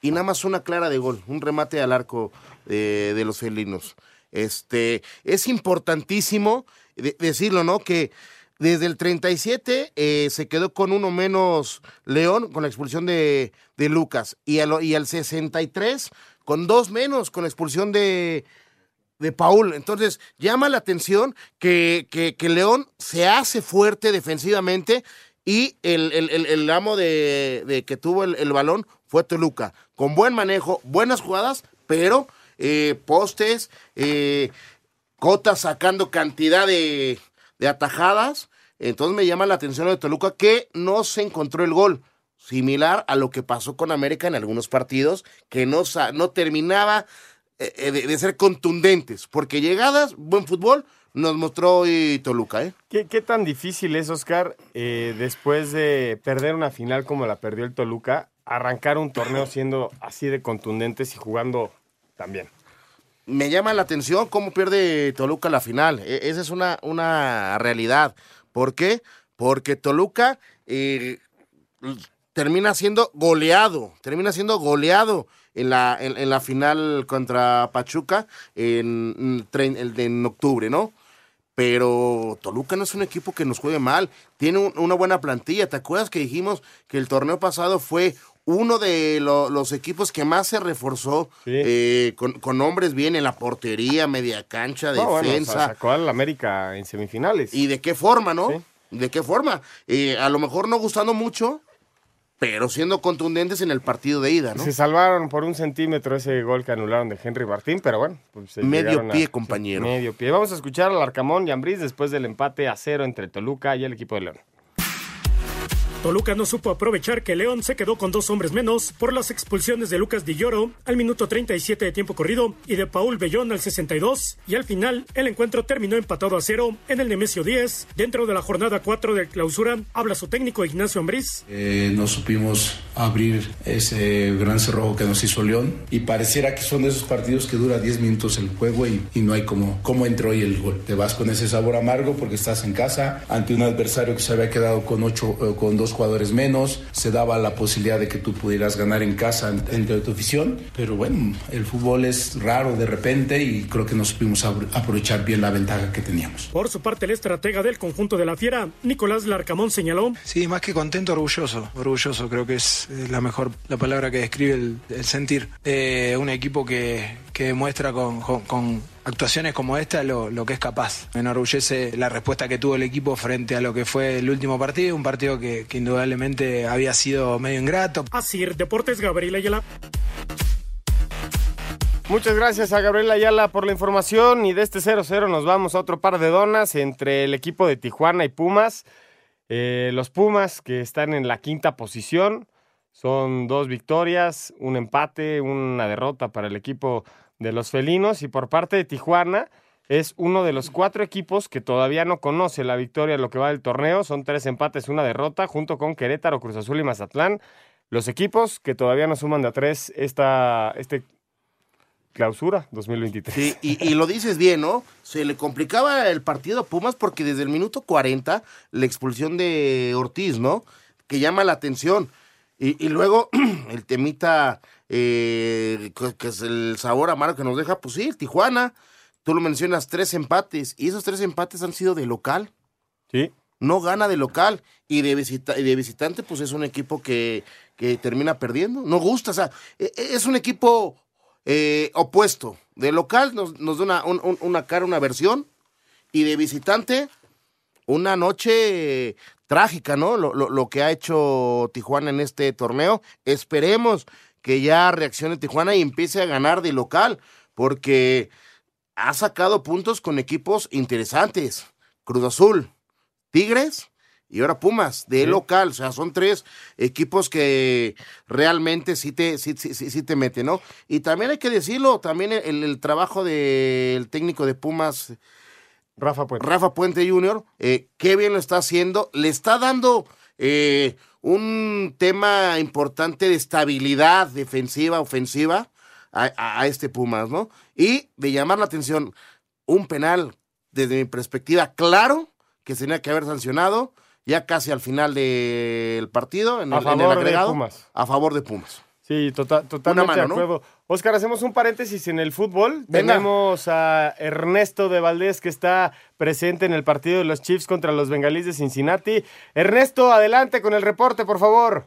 y nada más una clara de gol, un remate al arco de los felinos. Este, es importantísimo decirlo, ¿no? Que desde el 37 eh, se quedó con uno menos León con la expulsión de, de Lucas y al, y al 63 con dos menos con la expulsión de, de Paul. Entonces, llama la atención que, que, León se hace fuerte defensivamente y el, el, amo de, que tuvo el, balón fue Toluca, con buen manejo, buenas jugadas, pero eh, postes, eh, cotas sacando cantidad de, de, atajadas. Entonces me llama la atención de Toluca que no se encontró el gol, similar a lo que pasó con América en algunos partidos, que no, no terminaba eh, de, de ser contundentes, porque llegadas, buen fútbol, nos mostró hoy Toluca. ¿eh? ¿Qué, tan difícil es, Oscar, eh, después de perder una final como la perdió el Toluca, arrancar un torneo siendo así de contundentes y jugando también? Me llama la atención cómo pierde Toluca la final. E, esa es una, una realidad. ¿Por qué? Porque Toluca eh, termina siendo goleado, termina siendo goleado en la, en, la final contra Pachuca en, en, en octubre, ¿no? Pero Toluca no es un equipo que nos juegue mal, tiene una buena plantilla. ¿Te acuerdas que dijimos que el torneo pasado fue uno de los equipos que más se reforzó eh, con, hombres bien en la portería, media cancha, defensa? sacó al América en semifinales. ¿Y de qué forma, no? ¿De qué forma? Eh, a lo mejor no gustando mucho, pero siendo contundentes en el partido de ida, ¿no? Se salvaron por un centímetro ese gol que anularon de Henry Martín, pero bueno. Pues medio pie, compañero. Medio pie. Vamos a escuchar al Arcamón y Ambriz después del empate a cero entre Toluca y el equipo de León. Toluca no supo aprovechar que León se quedó con dos hombres menos por las expulsiones de Lucas Di Lloro al minuto 37 de tiempo corrido y de Paul Bellón al 62 y al final el encuentro terminó empatado a cero en el Nemesio 10 dentro de la jornada 4 de clausura habla su técnico Ignacio Ambriz. Eh, no supimos abrir ese gran cerrojo que nos hizo León y pareciera que son de esos partidos que dura 10 minutos el juego y, no hay como cómo entró hoy el gol. Te vas con ese sabor amargo porque estás en casa ante un adversario que se había quedado con ocho eh, con dos jugadores menos, se daba la posibilidad de que tú pudieras ganar en casa entre tu afición, pero bueno, el fútbol es raro de repente y creo que nos supimos aprovechar bien la ventaja que teníamos. Por su parte, el estratega del conjunto de la Fiera, Nicolás Larcamón, señaló. Sí, más que contento, orgulloso, orgulloso, creo que es la mejor, la palabra que describe el, sentir. Eh, un equipo que, que demuestra con, con, actuaciones como esta lo, lo, que es capaz. Me enorgullece la respuesta que tuvo el equipo frente a lo que fue el último partido, un partido que, que indudablemente había sido medio ingrato. Así, Deportes Gabriel Ayala. Muchas gracias a Gabriel Ayala por la información y de este 0-0 nos vamos a otro par de donas entre el equipo de Tijuana y Pumas. Eh, los Pumas que están en la quinta posición son dos victorias, un empate, una derrota para el equipo de los felinos y por parte de Tijuana es uno de los cuatro equipos que todavía no conoce la victoria lo que va del torneo. Son tres empates, una derrota, junto con Querétaro, Cruz Azul y Mazatlán. Los equipos que todavía no suman de a tres esta, este clausura 2023. Sí, y, y, lo dices bien, ¿no? Se le complicaba el partido a Pumas porque desde el minuto 40, la expulsión de Ortiz, ¿no? Que llama la atención. Y, luego el temita, eh, que es el sabor amargo que nos deja, pues sí, Tijuana, tú lo mencionas, tres empates, y esos tres empates han sido de local. Sí. No gana de local, y de, visita, y de visitante, pues es un equipo que, que termina perdiendo. No gusta, o sea, e, e, es un equipo eh, opuesto. De local nos, nos da una, una cara, una versión, y de visitante, una noche trágica, ¿no? Lo, lo, que ha hecho Tijuana en este torneo. Esperemos que ya reaccione Tijuana y empiece a ganar de local, porque ha sacado puntos con equipos interesantes. Cruz Azul, Tigres y ahora Pumas, de local. O sea, son tres equipos que realmente sí te, sí, sí, sí, te meten, ¿no? Y también hay que decirlo, también el, el trabajo del técnico de Pumas Rafa Puente. Rafa Puente Jr., eh, qué bien lo está haciendo. Le está dando eh, un tema importante de estabilidad defensiva, ofensiva a, este Pumas, ¿no? Y de llamar la atención, un penal, desde mi perspectiva, claro, que tenía que haber sancionado ya casi al final del partido, en el, agregado, Pumas. a favor de Pumas. Sí, tota-, totalmente de acuerdo. Oscar, hacemos un paréntesis en el fútbol. Tenemos a Ernesto de Valdés que está presente en el partido de los Chiefs contra los Bengalíes de Cincinnati. Ernesto, adelante con el reporte, por favor.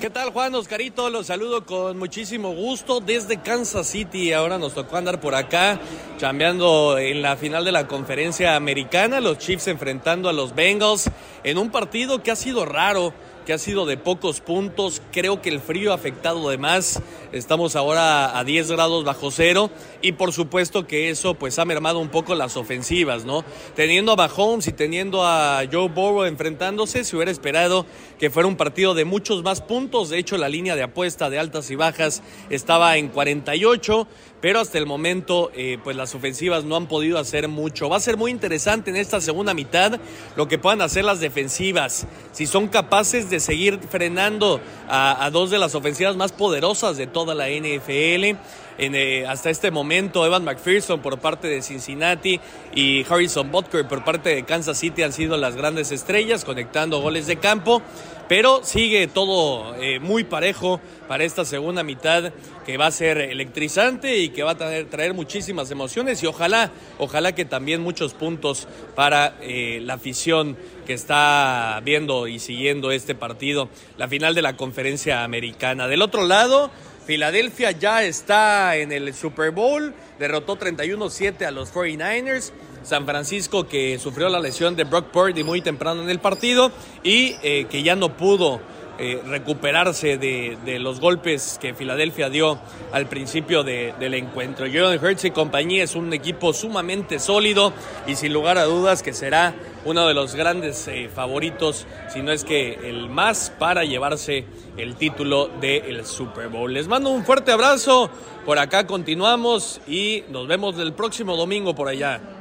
¿Qué tal Juan Oscarito? Los saludo con muchísimo gusto desde Kansas City. Ahora nos tocó andar por acá, chambeando en la final de la conferencia americana, los Chiefs enfrentando a los Bengals en un partido que ha sido raro que ha sido de pocos puntos. Creo que el frío ha afectado de más. Estamos ahora a 10 grados bajo cero y por supuesto que eso pues ha mermado un poco las ofensivas, ¿no? Teniendo a Mahomes y teniendo a Joe Burrow enfrentándose, se hubiera esperado que fuera un partido de muchos más puntos. De hecho, la línea de apuesta de altas y bajas estaba en 48 pero hasta el momento eh, pues las ofensivas no han podido hacer mucho. Va a ser muy interesante en esta segunda mitad lo que puedan hacer las defensivas, si son capaces de seguir frenando a, a dos de las ofensivas más poderosas de toda la NFL. Eh, hasta este momento Evan McPherson por parte de Cincinnati y Harrison Butker por parte de Kansas City han sido las grandes estrellas conectando goles de campo. Pero sigue todo eh, muy parejo para esta segunda mitad que va a ser electrizante y que va a traer, traer muchísimas emociones y ojalá, ojalá que también muchos puntos para eh, la afición que está viendo y siguiendo este partido, la final de la conferencia americana. Del otro lado, Filadelfia ya está en el Super Bowl, derrotó 31-7 a los 49ers. San Francisco que sufrió la lesión de Brock Purdy muy temprano en el partido y eh, que ya no pudo eh, recuperarse de, los golpes que Filadelfia dio al principio del encuentro. Jordan Hurts y compañía es un equipo sumamente sólido y sin lugar a dudas que será uno de los grandes eh, favoritos, si no es que el más, para llevarse el título del Super Bowl. Les mando un fuerte abrazo, por acá continuamos y nos vemos el próximo domingo por allá.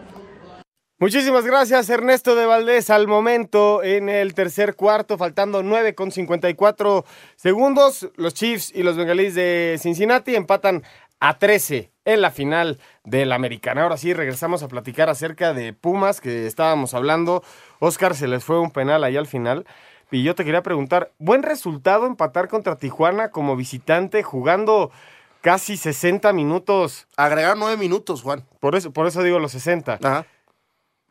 Muchísimas gracias Ernesto de Valdés. Al momento en el tercer cuarto, faltando 9 con 54 segundos, los Chiefs y los Bengalíes de Cincinnati empatan a 13 en la final del Americana. Ahora sí, regresamos a platicar acerca de Pumas que estábamos hablando. Oscar se les fue un penal ahí al final. Y yo te quería preguntar, ¿buen resultado empatar contra Tijuana como visitante jugando casi 60 minutos? Agregar 9 minutos, Juan. Por eso, por eso digo los 60. Ajá.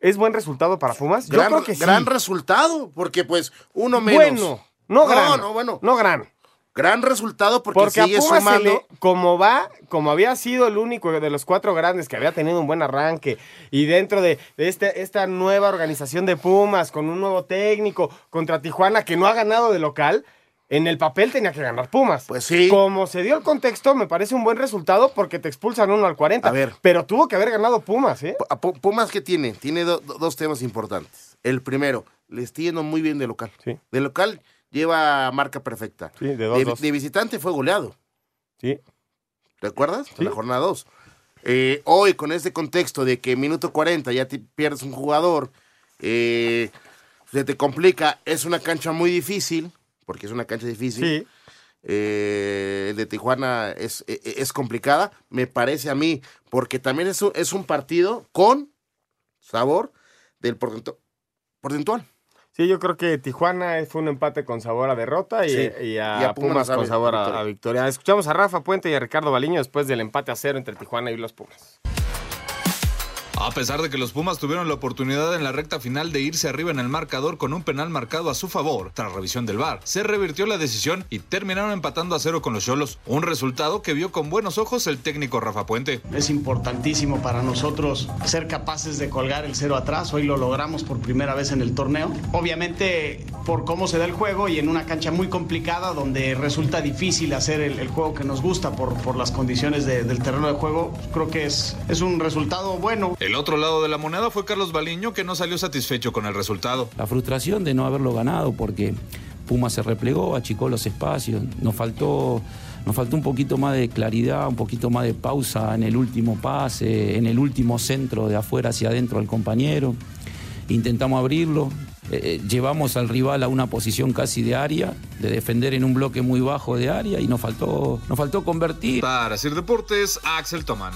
¿Es buen resultado para Pumas? Gran, yo creo que sí. gran resultado, porque pues uno menos. Bueno, no gran. No, bueno. No gran. Gran resultado porque, Porque sigue a Pumas se sumando. le- como va, como había sido el único de los cuatro grandes que había tenido un buen arranque y dentro de, de este, esta nueva organización de Pumas con un nuevo técnico contra Tijuana que no ha ganado de local, en el papel tenía que ganar Pumas. Pues sí. Como se dio el contexto, me parece un buen resultado porque te expulsan uno al 40. A ver. Pero tuvo que haber ganado Pumas, ¿eh? Pumas, ¿qué tiene? Tiene do- do- dos temas importantes. El primero, le está yendo muy bien de local. Sí. De local lleva marca perfecta. Sí, de de, 2-2. de visitante fue goleado. Sí. ¿Recuerdas? Sí. En la jornada 2. hoy, con este contexto de que minuto 40 ya te pierdes un jugador, eh, se te complica, es una cancha muy difícil, porque es una cancha difícil. Sí. Eh, el de Tijuana es, e- e- es complicada, me parece a mí, porque también es un, es un partido con sabor del porcentual. Sí, yo creo que Tijuana fue un empate con sabor a derrota y, Sí. y a, Y a Pumas con sabor a victoria. a victoria. Escuchamos a Rafa Puente y a Ricardo Baliño después del empate a cero entre Tijuana y los Pumas. A pesar de que los Pumas tuvieron la oportunidad en la recta final de irse arriba en el marcador con un penal marcado a su favor, tras revisión del VAR, se revirtió la decisión y terminaron empatando a cero con los Cholos, un resultado que vio con buenos ojos el técnico Rafa Puente. Es importantísimo para nosotros ser capaces de colgar el cero atrás. Hoy lo logramos por primera vez en el torneo. Obviamente por cómo se da el juego y en una cancha muy complicada donde resulta difícil hacer el, el juego que nos gusta por, por las condiciones de- del terreno de juego, creo que es, es un resultado bueno. El otro lado de la moneda fue Carlos Baliño, que no salió satisfecho con el resultado. La frustración de no haberlo ganado porque Puma se replegó, achicó los espacios, nos faltó, nos faltó un poquito más de claridad, un poquito más de pausa en el último pase, en el último centro de afuera hacia adentro al compañero. Intentamos abrirlo, eh, eh, llevamos al rival a una posición casi de área, de defender en un bloque muy bajo de área y nos faltó, nos faltó convertir. Para Sir Deportes, Axel Toman.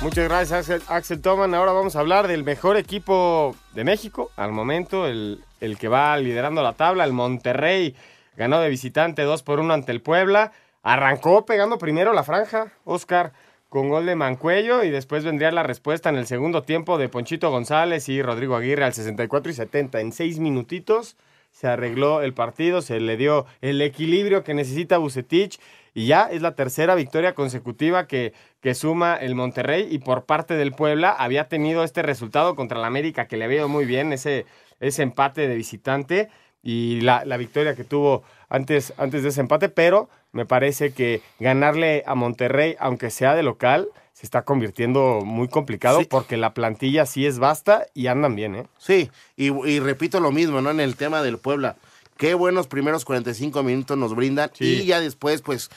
Muchas gracias, Axel, Axel Toman. Ahora vamos a hablar del mejor equipo de México al momento, el, el que va liderando la tabla, el Monterrey. Ganó de visitante 2 por 1 ante el Puebla. Arrancó pegando primero la franja, Oscar, con gol de Mancuello y después vendría la respuesta en el segundo tiempo de Ponchito González y Rodrigo Aguirre al 64 y 70. En seis minutitos se arregló el partido, se le dio el equilibrio que necesita Bucetich y ya es la tercera victoria consecutiva que, que suma el Monterrey y por parte del Puebla había tenido este resultado contra el América que le había ido muy bien, ese, ese empate de visitante y la, la victoria que tuvo antes, antes de ese empate, pero me parece que ganarle a Monterrey, aunque sea de local, se está convirtiendo muy complicado porque la plantilla sí es vasta y andan bien, ¿eh? Sí, y, y repito lo mismo, ¿no? En el tema del Puebla. Qué buenos primeros 45 minutos nos brindan Sí. y ya después, pues,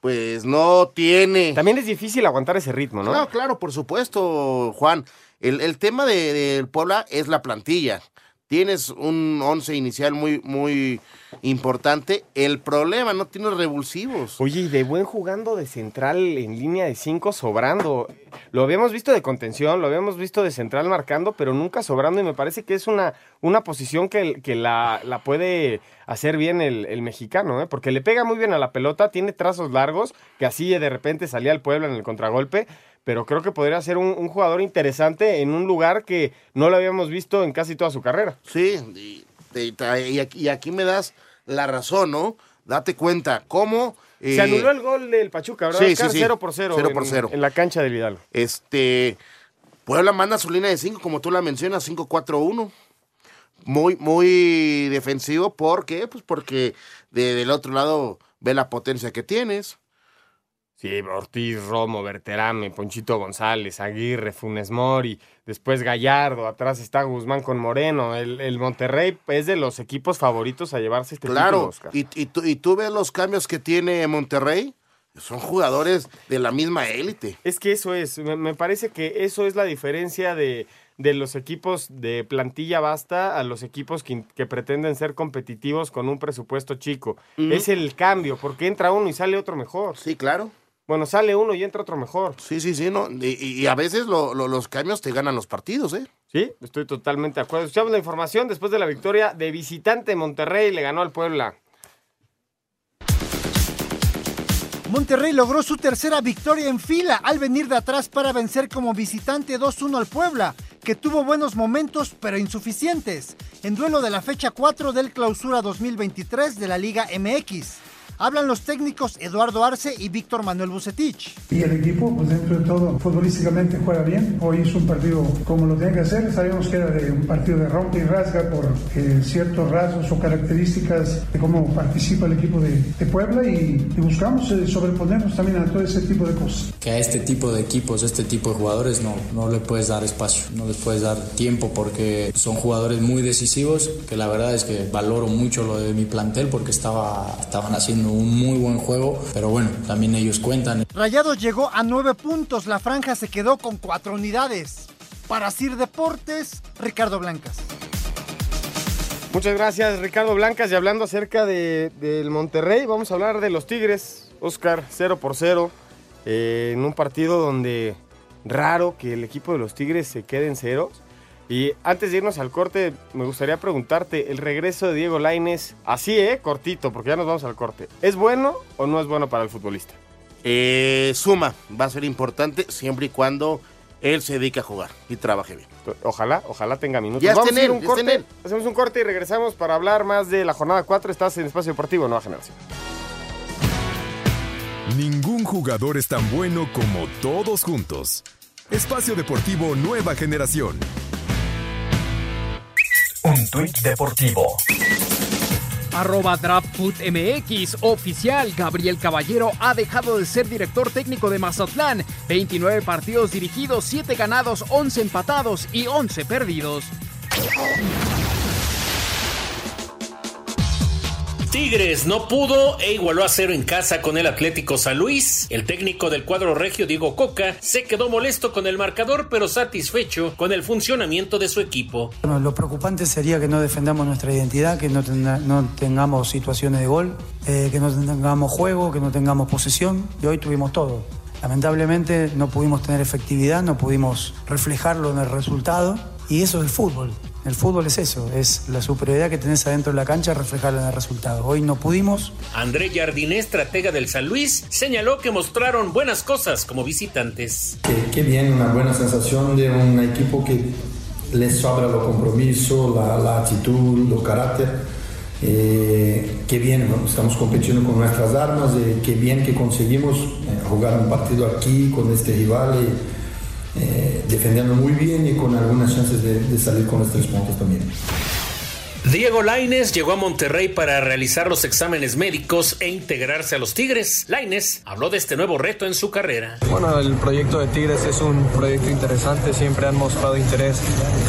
pues no tiene. También es difícil aguantar ese ritmo, ¿no? No, claro, por supuesto, Juan. El, el tema de- del Puebla es la plantilla. Tienes un once inicial muy, muy importante. El problema, no tienes revulsivos. Oye, y de buen jugando de central en línea de cinco sobrando. Lo habíamos visto de contención, lo habíamos visto de central marcando, pero nunca sobrando. Y me parece que es una, una posición que, que la, la puede hacer bien el, el mexicano, ¿eh? porque le pega muy bien a la pelota, tiene trazos largos, que así de repente salía al pueblo en el contragolpe. Pero creo que podría ser un, un jugador interesante en un lugar que no lo habíamos visto en casi toda su carrera. Sí, y, aquí, y aquí me das la razón, ¿no? Date cuenta, cómo... eh, Se anuló el gol del Pachuca, ¿verdad? Sí, sí, Oscar? sí. 0 por 0. Cero en, por cero. En la cancha del Hidalgo. Este, Puebla manda su línea de 5, como tú la mencionas, 5-4-1. Muy, muy defensivo. ¿Por qué? Pues porque de- del otro lado ve la potencia que tienes. Sí, Ortiz, Romo, Berterame, Ponchito González, Aguirre, Funes Mori, después Gallardo, atrás está Guzmán con Moreno. El, el Monterrey es de los equipos favoritos a llevarse este título, Claro. Oscar. Y, y, tú, y tú ves los cambios que tiene Monterrey. Son jugadores de la misma élite. Es que eso es, me, me parece que eso es la diferencia de, de los equipos de plantilla basta a los equipos que, que pretenden ser competitivos con un presupuesto chico. Es el cambio, porque entra uno y sale otro mejor. Sí, claro. Bueno, sale uno y entra otro mejor. Sí, sí, sí, no. Y, y a veces lo- lo- los cambios te ganan los partidos, ¿eh? Sí, estoy totalmente de acuerdo. Escuchamos la información después de la victoria de visitante Monterrey, le ganó al Puebla. Monterrey logró su tercera victoria en fila al venir de atrás para vencer como visitante 2-1 al Puebla, que tuvo buenos momentos pero insuficientes, en duelo de la fecha 4 del Clausura 2023 de la Liga MX. Hablan los técnicos Eduardo Arce y Víctor Manuel Bucetich. Y el equipo, pues dentro de todo, futbolísticamente juega bien. Hoy hizo un partido como lo tenía que hacer. Sabíamos que era de un partido de rompe y rasga por eh, ciertos rasgos o características de cómo participa el equipo de, de Puebla y, y buscamos eh, sobreponernos también a todo ese tipo de cosas. que a este tipo de equipos, este tipo de jugadores no, no le puedes dar espacio, no les puedes dar tiempo porque son jugadores muy decisivos, que la verdad es que valoro mucho lo de mi plantel porque estaba, estaban haciendo un muy buen juego, pero bueno, también ellos cuentan. Rayados llegó a nueve puntos, la franja se quedó con cuatro unidades. Para Sir Deportes, Ricardo Blancas. Muchas gracias, Ricardo Blancas. Y hablando acerca de, del Monterrey, vamos a hablar de los Tigres. Oscar, 0 por 0. eh, en un partido donde raro que el equipo de los Tigres se quede en ceros. Y antes de irnos al corte, me gustaría preguntarte, el regreso de Diego Laines, así, ¿eh? Cortito, porque ya nos vamos al corte. ¿Es bueno o no es bueno para el futbolista? Eh, suma, va a ser importante siempre y cuando él se dedique a jugar y trabaje bien. Ojalá, ojalá tenga minutos. Ya está Vamos a un ya está en corte, él. hacemos un corte y regresamos para hablar más de la jornada 4. Estás en Espacio Deportivo Nueva Generación. Ningún jugador es tan bueno como todos juntos. Espacio Deportivo Nueva Generación. Un tuit deportivo. Arroba DraftFootMX oficial. Gabriel Caballero ha dejado de ser director técnico de Mazatlán. 29 partidos dirigidos, 7 ganados, 11 empatados y 11 perdidos. Tigres no pudo e igualó a cero en casa con el Atlético San Luis. El técnico del cuadro regio Diego Coca se quedó molesto con el marcador pero satisfecho con el funcionamiento de su equipo. Bueno, lo preocupante sería que no defendamos nuestra identidad, que no, tenga- no tengamos situaciones de gol, eh, que no tengamos juego, que no tengamos posesión. Y hoy tuvimos todo. Lamentablemente no pudimos tener efectividad, no pudimos reflejarlo en el resultado. Y eso es el fútbol. El fútbol es eso, es la superioridad que tenés adentro de la cancha, reflejarla en el resultado. Hoy no pudimos, André Jardiné, estratega del San Luis, señaló que mostraron buenas cosas como visitantes. Qué, qué bien, una buena sensación de un equipo que le sobra lo compromiso, la, la actitud, lo carácter. Eh, qué bien, bueno, estamos compitiendo con nuestras armas, eh, qué bien que conseguimos eh, jugar un partido aquí con este rival, y, eh, defendiendo muy bien y con algunas chances de, salir con los tres puntos también. Diego Laines llegó a Monterrey para realizar los exámenes médicos e integrarse a los Tigres. Laines habló de este nuevo reto en su carrera. Bueno, el proyecto de Tigres es un proyecto interesante, siempre han mostrado interés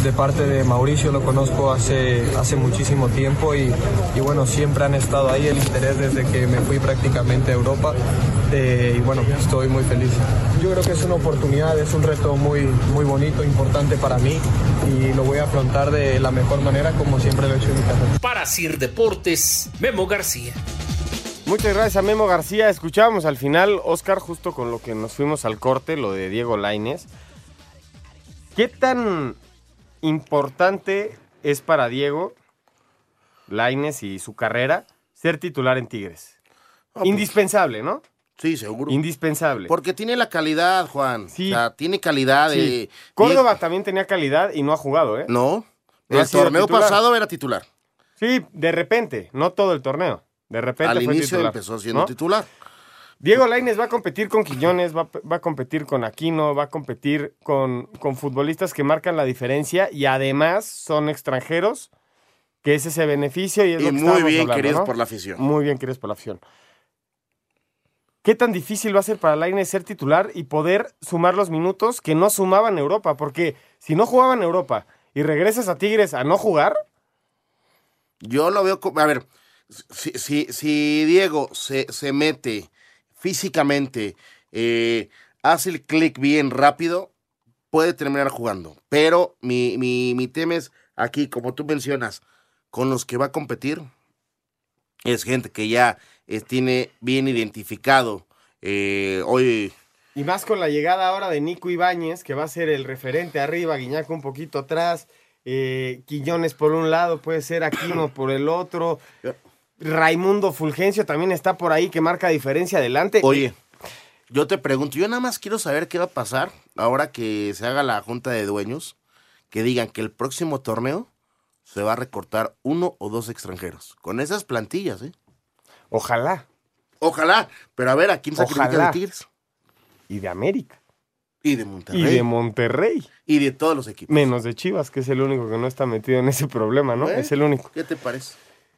de parte de Mauricio, lo conozco hace, hace muchísimo tiempo y, y bueno, siempre han estado ahí el interés desde que me fui prácticamente a Europa eh, y bueno, estoy muy feliz. Yo creo que es una oportunidad, es un reto muy, muy bonito, importante para mí y lo voy a afrontar de la mejor manera como siempre lo he hecho. Para Sir Deportes, Memo García. Muchas gracias a Memo García. Escuchábamos al final, Oscar, justo con lo que nos fuimos al corte, lo de Diego Laines. ¿Qué tan importante es para Diego Laines y su carrera ser titular en Tigres? Indispensable, ¿no? Sí, seguro. Indispensable. Porque tiene la calidad, Juan. Sí. O sea, tiene calidad de... Córdoba también tenía calidad y no ha jugado, ¿eh? No. El torneo pasado era titular. Sí, de repente, no todo el torneo. De repente Al fue inicio titular, empezó siendo ¿no? titular. Diego Lainez va a competir con Quiñones, va, va a competir con Aquino, va a competir con, con futbolistas que marcan la diferencia y además son extranjeros, que es ese beneficio y es Y lo que muy bien hablando, queridos ¿no? por la afición. Muy bien queridos por la afición. ¿Qué tan difícil va a ser para Lainez ser titular y poder sumar los minutos que no sumaba en Europa? Porque si no jugaba en Europa y regresas a Tigres a no jugar, Yo lo veo a ver, si, si, si Diego se, se mete físicamente, eh, hace el clic bien rápido, puede terminar jugando. Pero mi, mi, mi tema es aquí, como tú mencionas, con los que va a competir, es gente que ya eh, tiene bien identificado Eh, hoy Y más con la llegada ahora de Nico Ibáñez, que va a ser el referente arriba, Guiñaco un poquito atrás, eh, Quiñones por un lado, puede ser Aquino por el otro. Raimundo Fulgencio también está por ahí, que marca diferencia adelante. Oye, yo te pregunto, yo nada más quiero saber qué va a pasar ahora que se haga la junta de dueños, que digan que el próximo torneo se va a recortar uno o dos extranjeros. Con esas plantillas, ¿eh? Ojalá. Ojalá. Pero a ver, ¿a quién sacrifica Ojalá. de Tigres? Y de América. Y de Monterrey. Y de Monterrey. Y de todos los equipos. Menos de Chivas, que es el único que no está metido en ese problema, ¿no? ¿Eh? Es el único. ¿Qué te parece?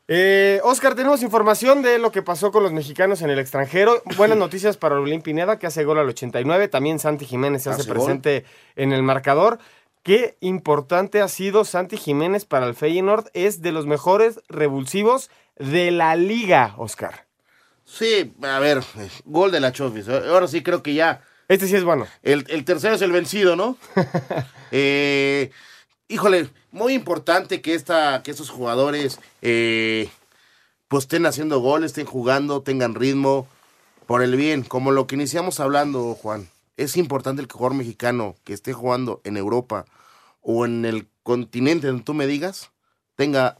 Eh, Oscar, tenemos información de lo que pasó con los mexicanos en el extranjero. Buenas noticias para Olín Pineda, que hace gol al 89. También Santi Jiménez se hace Hace gol. presente en el marcador. Qué importante ha sido Santi Jiménez para el Feyenoord. Es de los mejores revulsivos de la liga, Oscar. Sí, a ver, gol de la Chofis. Ahora sí creo que ya. Este sí es bueno. El, el tercero es el vencido, ¿no? Eh, híjole, muy importante que, esta, que estos jugadores eh, pues estén haciendo goles, estén jugando, tengan ritmo, por el bien, como lo que iniciamos hablando, Juan. Es importante el jugador mexicano que esté jugando en Europa o en el continente donde tú me digas, tenga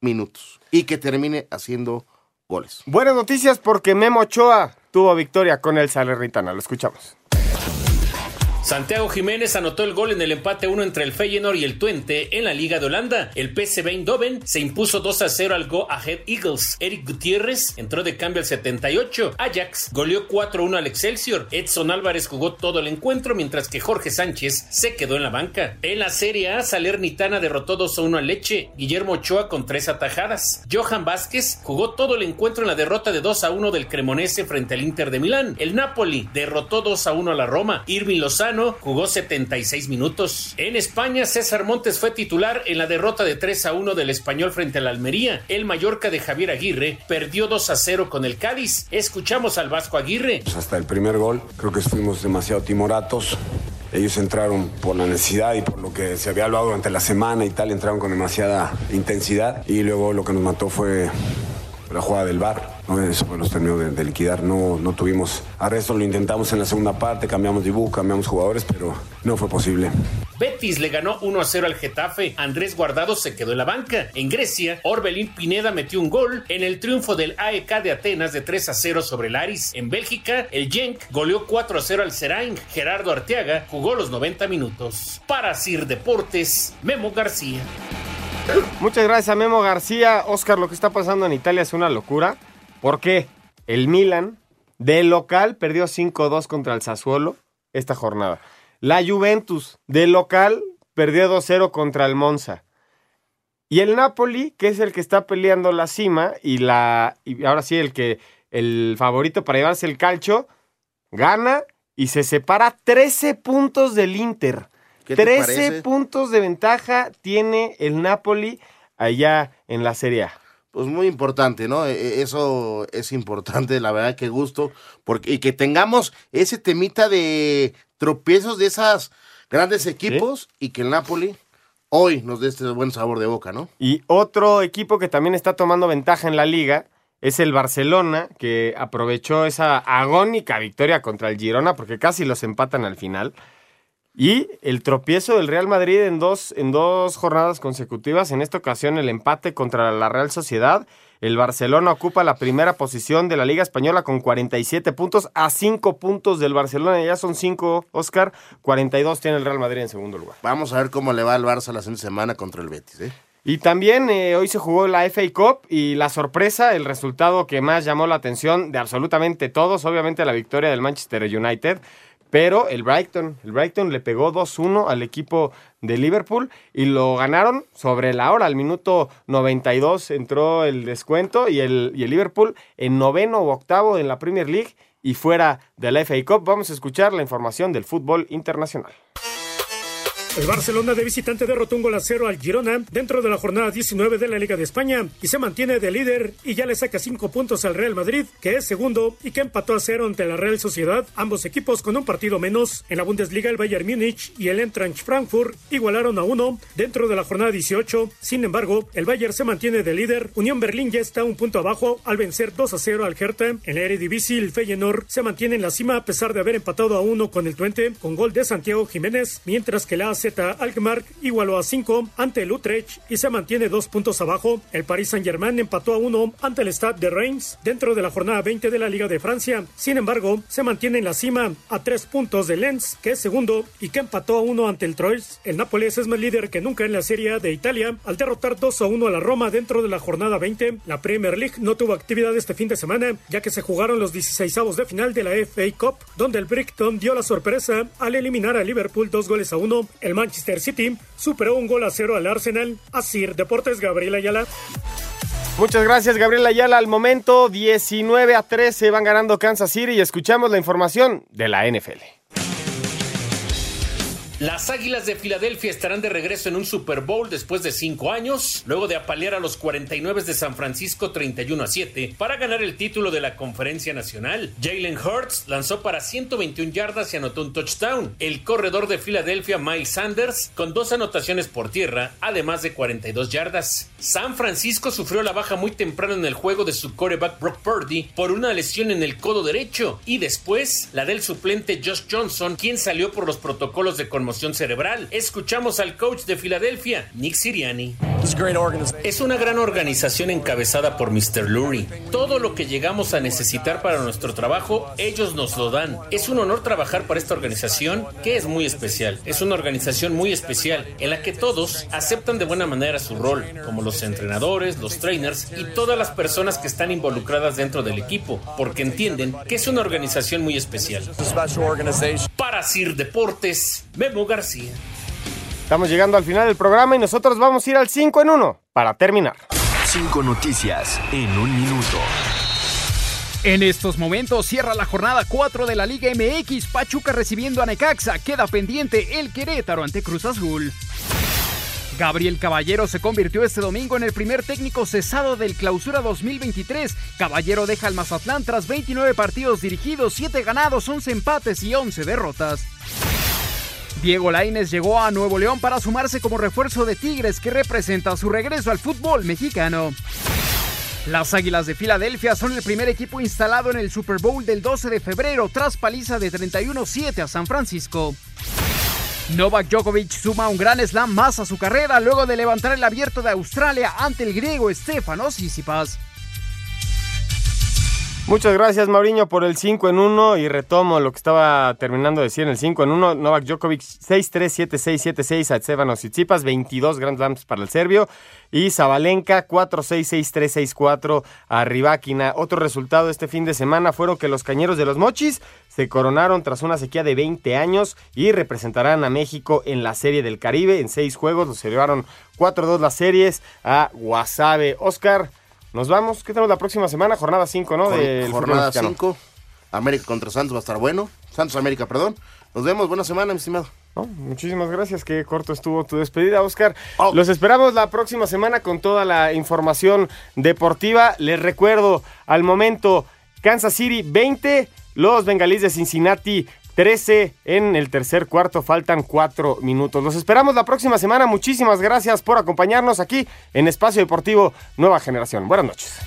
minutos y que termine haciendo Buenas noticias porque Memo Ochoa tuvo victoria con el Salernitana. Lo escuchamos. Santiago Jiménez anotó el gol en el empate 1 entre el Feyenoord y el Twente en la Liga de Holanda. El PSV Eindhoven se impuso 2 a 0 al Go Ahead Eagles. Eric Gutiérrez entró de cambio al 78. Ajax goleó 4-1 al Excelsior. Edson Álvarez jugó todo el encuentro mientras que Jorge Sánchez se quedó en la banca. En la Serie A, Salernitana derrotó 2 a 1 al Leche. Guillermo Ochoa con tres atajadas. Johan Vázquez jugó todo el encuentro en la derrota de 2 a 1 del Cremonese frente al Inter de Milán. El Napoli derrotó 2 a 1 a la Roma. Irving Lozano jugó 76 minutos. En España, César Montes fue titular en la derrota de 3 a 1 del Español frente al Almería. El Mallorca de Javier Aguirre perdió 2 a 0 con el Cádiz. Escuchamos al Vasco Aguirre. Pues hasta el primer gol creo que fuimos demasiado timoratos. Ellos entraron por la necesidad y por lo que se había hablado durante la semana y tal, entraron con demasiada intensidad y luego lo que nos mató fue la jugada del bar. ¿no? Eso fue los terminó de, liquidar. No, no tuvimos arresto, lo intentamos en la segunda parte, cambiamos dibujo, cambiamos jugadores, pero no fue posible. Betis le ganó 1 a 0 al Getafe. Andrés Guardado se quedó en la banca. En Grecia, Orbelín Pineda metió un gol en el triunfo del AEK de Atenas de 3 a 0 sobre el Aris. En Bélgica, el Genk goleó 4 a 0 al Seraing. Gerardo Arteaga jugó los 90 minutos. Para Sir Deportes, Memo García. Muchas gracias a Memo García. Oscar, lo que está pasando en Italia es una locura. ¿Por qué? El Milan, de local, perdió 5-2 contra el Sassuolo esta jornada. La Juventus, de local, perdió 2-0 contra el Monza. Y el Napoli, que es el que está peleando la cima y la ahora sí el que el favorito para llevarse el calcho, gana y se separa 13 puntos del Inter. ¿Qué te 13 parece? puntos de ventaja tiene el Napoli allá en la Serie A. Pues muy importante, ¿no? E- e- Eso es importante, la verdad, que gusto. Porque, y que tengamos ese temita de tropiezos de esas grandes equipos y que el Napoli hoy nos dé este buen sabor de boca, ¿no? Y otro equipo que también está tomando ventaja en la liga es el Barcelona, que aprovechó esa agónica victoria contra el Girona, porque casi los empatan al final. Y el tropiezo del Real Madrid en dos, en dos jornadas consecutivas, en esta ocasión el empate contra la Real Sociedad. El Barcelona ocupa la primera posición de la Liga Española con 47 puntos, a 5 puntos del Barcelona, ya son 5, Oscar, 42 tiene el Real Madrid en segundo lugar. Vamos a ver cómo le va al Barça la siguiente semana contra el Betis, ¿eh? Y también eh, hoy se jugó la FA Cup y la sorpresa, el resultado que más llamó la atención de absolutamente todos, obviamente la victoria del Manchester United, pero el Brighton, el Brighton le pegó 2-1 al equipo de Liverpool y lo ganaron sobre la hora, al minuto 92 entró el descuento y el, y el Liverpool en noveno o octavo en la Premier League y fuera de la FA Cup. Vamos a escuchar la información del fútbol internacional. El Barcelona de visitante derrotó un gol a cero al Girona dentro de la jornada 19 de la Liga de España y se mantiene de líder y ya le saca cinco puntos al Real Madrid, que es segundo y que empató a cero ante la Real Sociedad, ambos equipos con un partido menos. En la Bundesliga el Bayern Múnich y el Eintracht Frankfurt igualaron a uno dentro de la jornada 18. Sin embargo, el Bayern se mantiene de líder. Unión Berlín ya está un punto abajo al vencer 2 a 0 al Hertha. En la Eredivisie el Feyenoord se mantiene en la cima a pesar de haber empatado a uno con el Twente con gol de Santiago Jiménez, mientras que la AZ igualó a 5 ante el Utrecht y se mantiene dos puntos abajo. El Paris Saint-Germain empató a 1 ante el Stade de Reims dentro de la jornada 20 de la Liga de Francia. Sin embargo, se mantiene en la cima a 3 puntos de Lens, que es segundo y que empató a 1 ante el Troyes. El Nápoles es más líder que nunca en la Serie de Italia al derrotar 2 a 1 a la Roma dentro de la jornada 20. La Premier League no tuvo actividad este fin de semana, ya que se jugaron los 16 de final de la FA Cup, donde el Brighton dio la sorpresa al eliminar a Liverpool dos goles a uno. Manchester City superó un gol a cero al Arsenal. Así, Deportes Gabriel Ayala. Muchas gracias, Gabriel Ayala. Al momento, 19 a 13 van ganando Kansas City y escuchamos la información de la NFL. Las Águilas de Filadelfia estarán de regreso en un Super Bowl después de cinco años, luego de apalear a los 49 de San Francisco 31 a 7 para ganar el título de la Conferencia Nacional. Jalen Hurts lanzó para 121 yardas y anotó un touchdown. El corredor de Filadelfia, Miles Sanders, con dos anotaciones por tierra, además de 42 yardas. San Francisco sufrió la baja muy temprano en el juego de su coreback Brock Purdy por una lesión en el codo derecho y después la del suplente Josh Johnson, quien salió por los protocolos de conmoción cerebral. Escuchamos al coach de Filadelfia, Nick Siriani. Es una gran organización encabezada por Mr. Lurie. Todo lo que llegamos a necesitar para nuestro trabajo, ellos nos lo dan. Es un honor trabajar para esta organización que es muy especial. Es una organización muy especial en la que todos aceptan de buena manera su rol, como los entrenadores, los trainers y todas las personas que están involucradas dentro del equipo, porque entienden que es una organización muy especial. Para Sir Deportes, Memo García. Estamos llegando al final del programa y nosotros vamos a ir al 5 en 1 para terminar. Cinco noticias en un minuto. En estos momentos cierra la jornada 4 de la Liga MX. Pachuca recibiendo a Necaxa. Queda pendiente el Querétaro ante Cruz Azul. Gabriel Caballero se convirtió este domingo en el primer técnico cesado del Clausura 2023. Caballero deja al Mazatlán tras 29 partidos dirigidos, 7 ganados, 11 empates y 11 derrotas. Diego Lainez llegó a Nuevo León para sumarse como refuerzo de Tigres que representa su regreso al fútbol mexicano. Las Águilas de Filadelfia son el primer equipo instalado en el Super Bowl del 12 de febrero tras paliza de 31-7 a San Francisco. Novak Djokovic suma un gran slam más a su carrera luego de levantar el abierto de Australia ante el griego Stefanos Tsitsipas. Muchas gracias, Mauriño, por el 5 en 1 y retomo lo que estaba terminando de decir en el 5 en 1. Novak Djokovic 6-3, 7-6, 7-6 a Estefanos Tsitsipas, 22 Grand Slams para el serbio. Y Zabalenka 4-6, 6-3, 6-4 a Rybakina. Otro resultado este fin de semana fueron que los cañeros de los Mochis se coronaron tras una sequía de 20 años y representarán a México en la Serie del Caribe. En seis juegos los llevaron 4-2 las series a Guasave. Oscar. Nos vamos. ¿Qué tenemos la próxima semana? Jornada 5, ¿no? De jornada 5. América contra Santos va a estar bueno. Santos América, perdón. Nos vemos. Buena semana, mi estimado. muchísimas gracias. Qué corto estuvo tu despedida, Oscar. Los esperamos la próxima semana con toda la información deportiva. Les recuerdo, al momento, Kansas City 20, los bengalíes de Cincinnati 13 en el tercer cuarto, faltan 4 minutos. Los esperamos la próxima semana. Muchísimas gracias por acompañarnos aquí en Espacio Deportivo Nueva Generación. Buenas noches.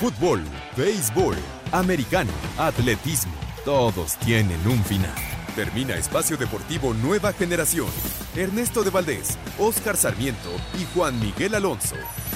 Fútbol, béisbol, americano, atletismo, todos tienen un final. Termina Espacio Deportivo Nueva Generación. Ernesto de Valdés, Oscar Sarmiento y Juan Miguel Alonso.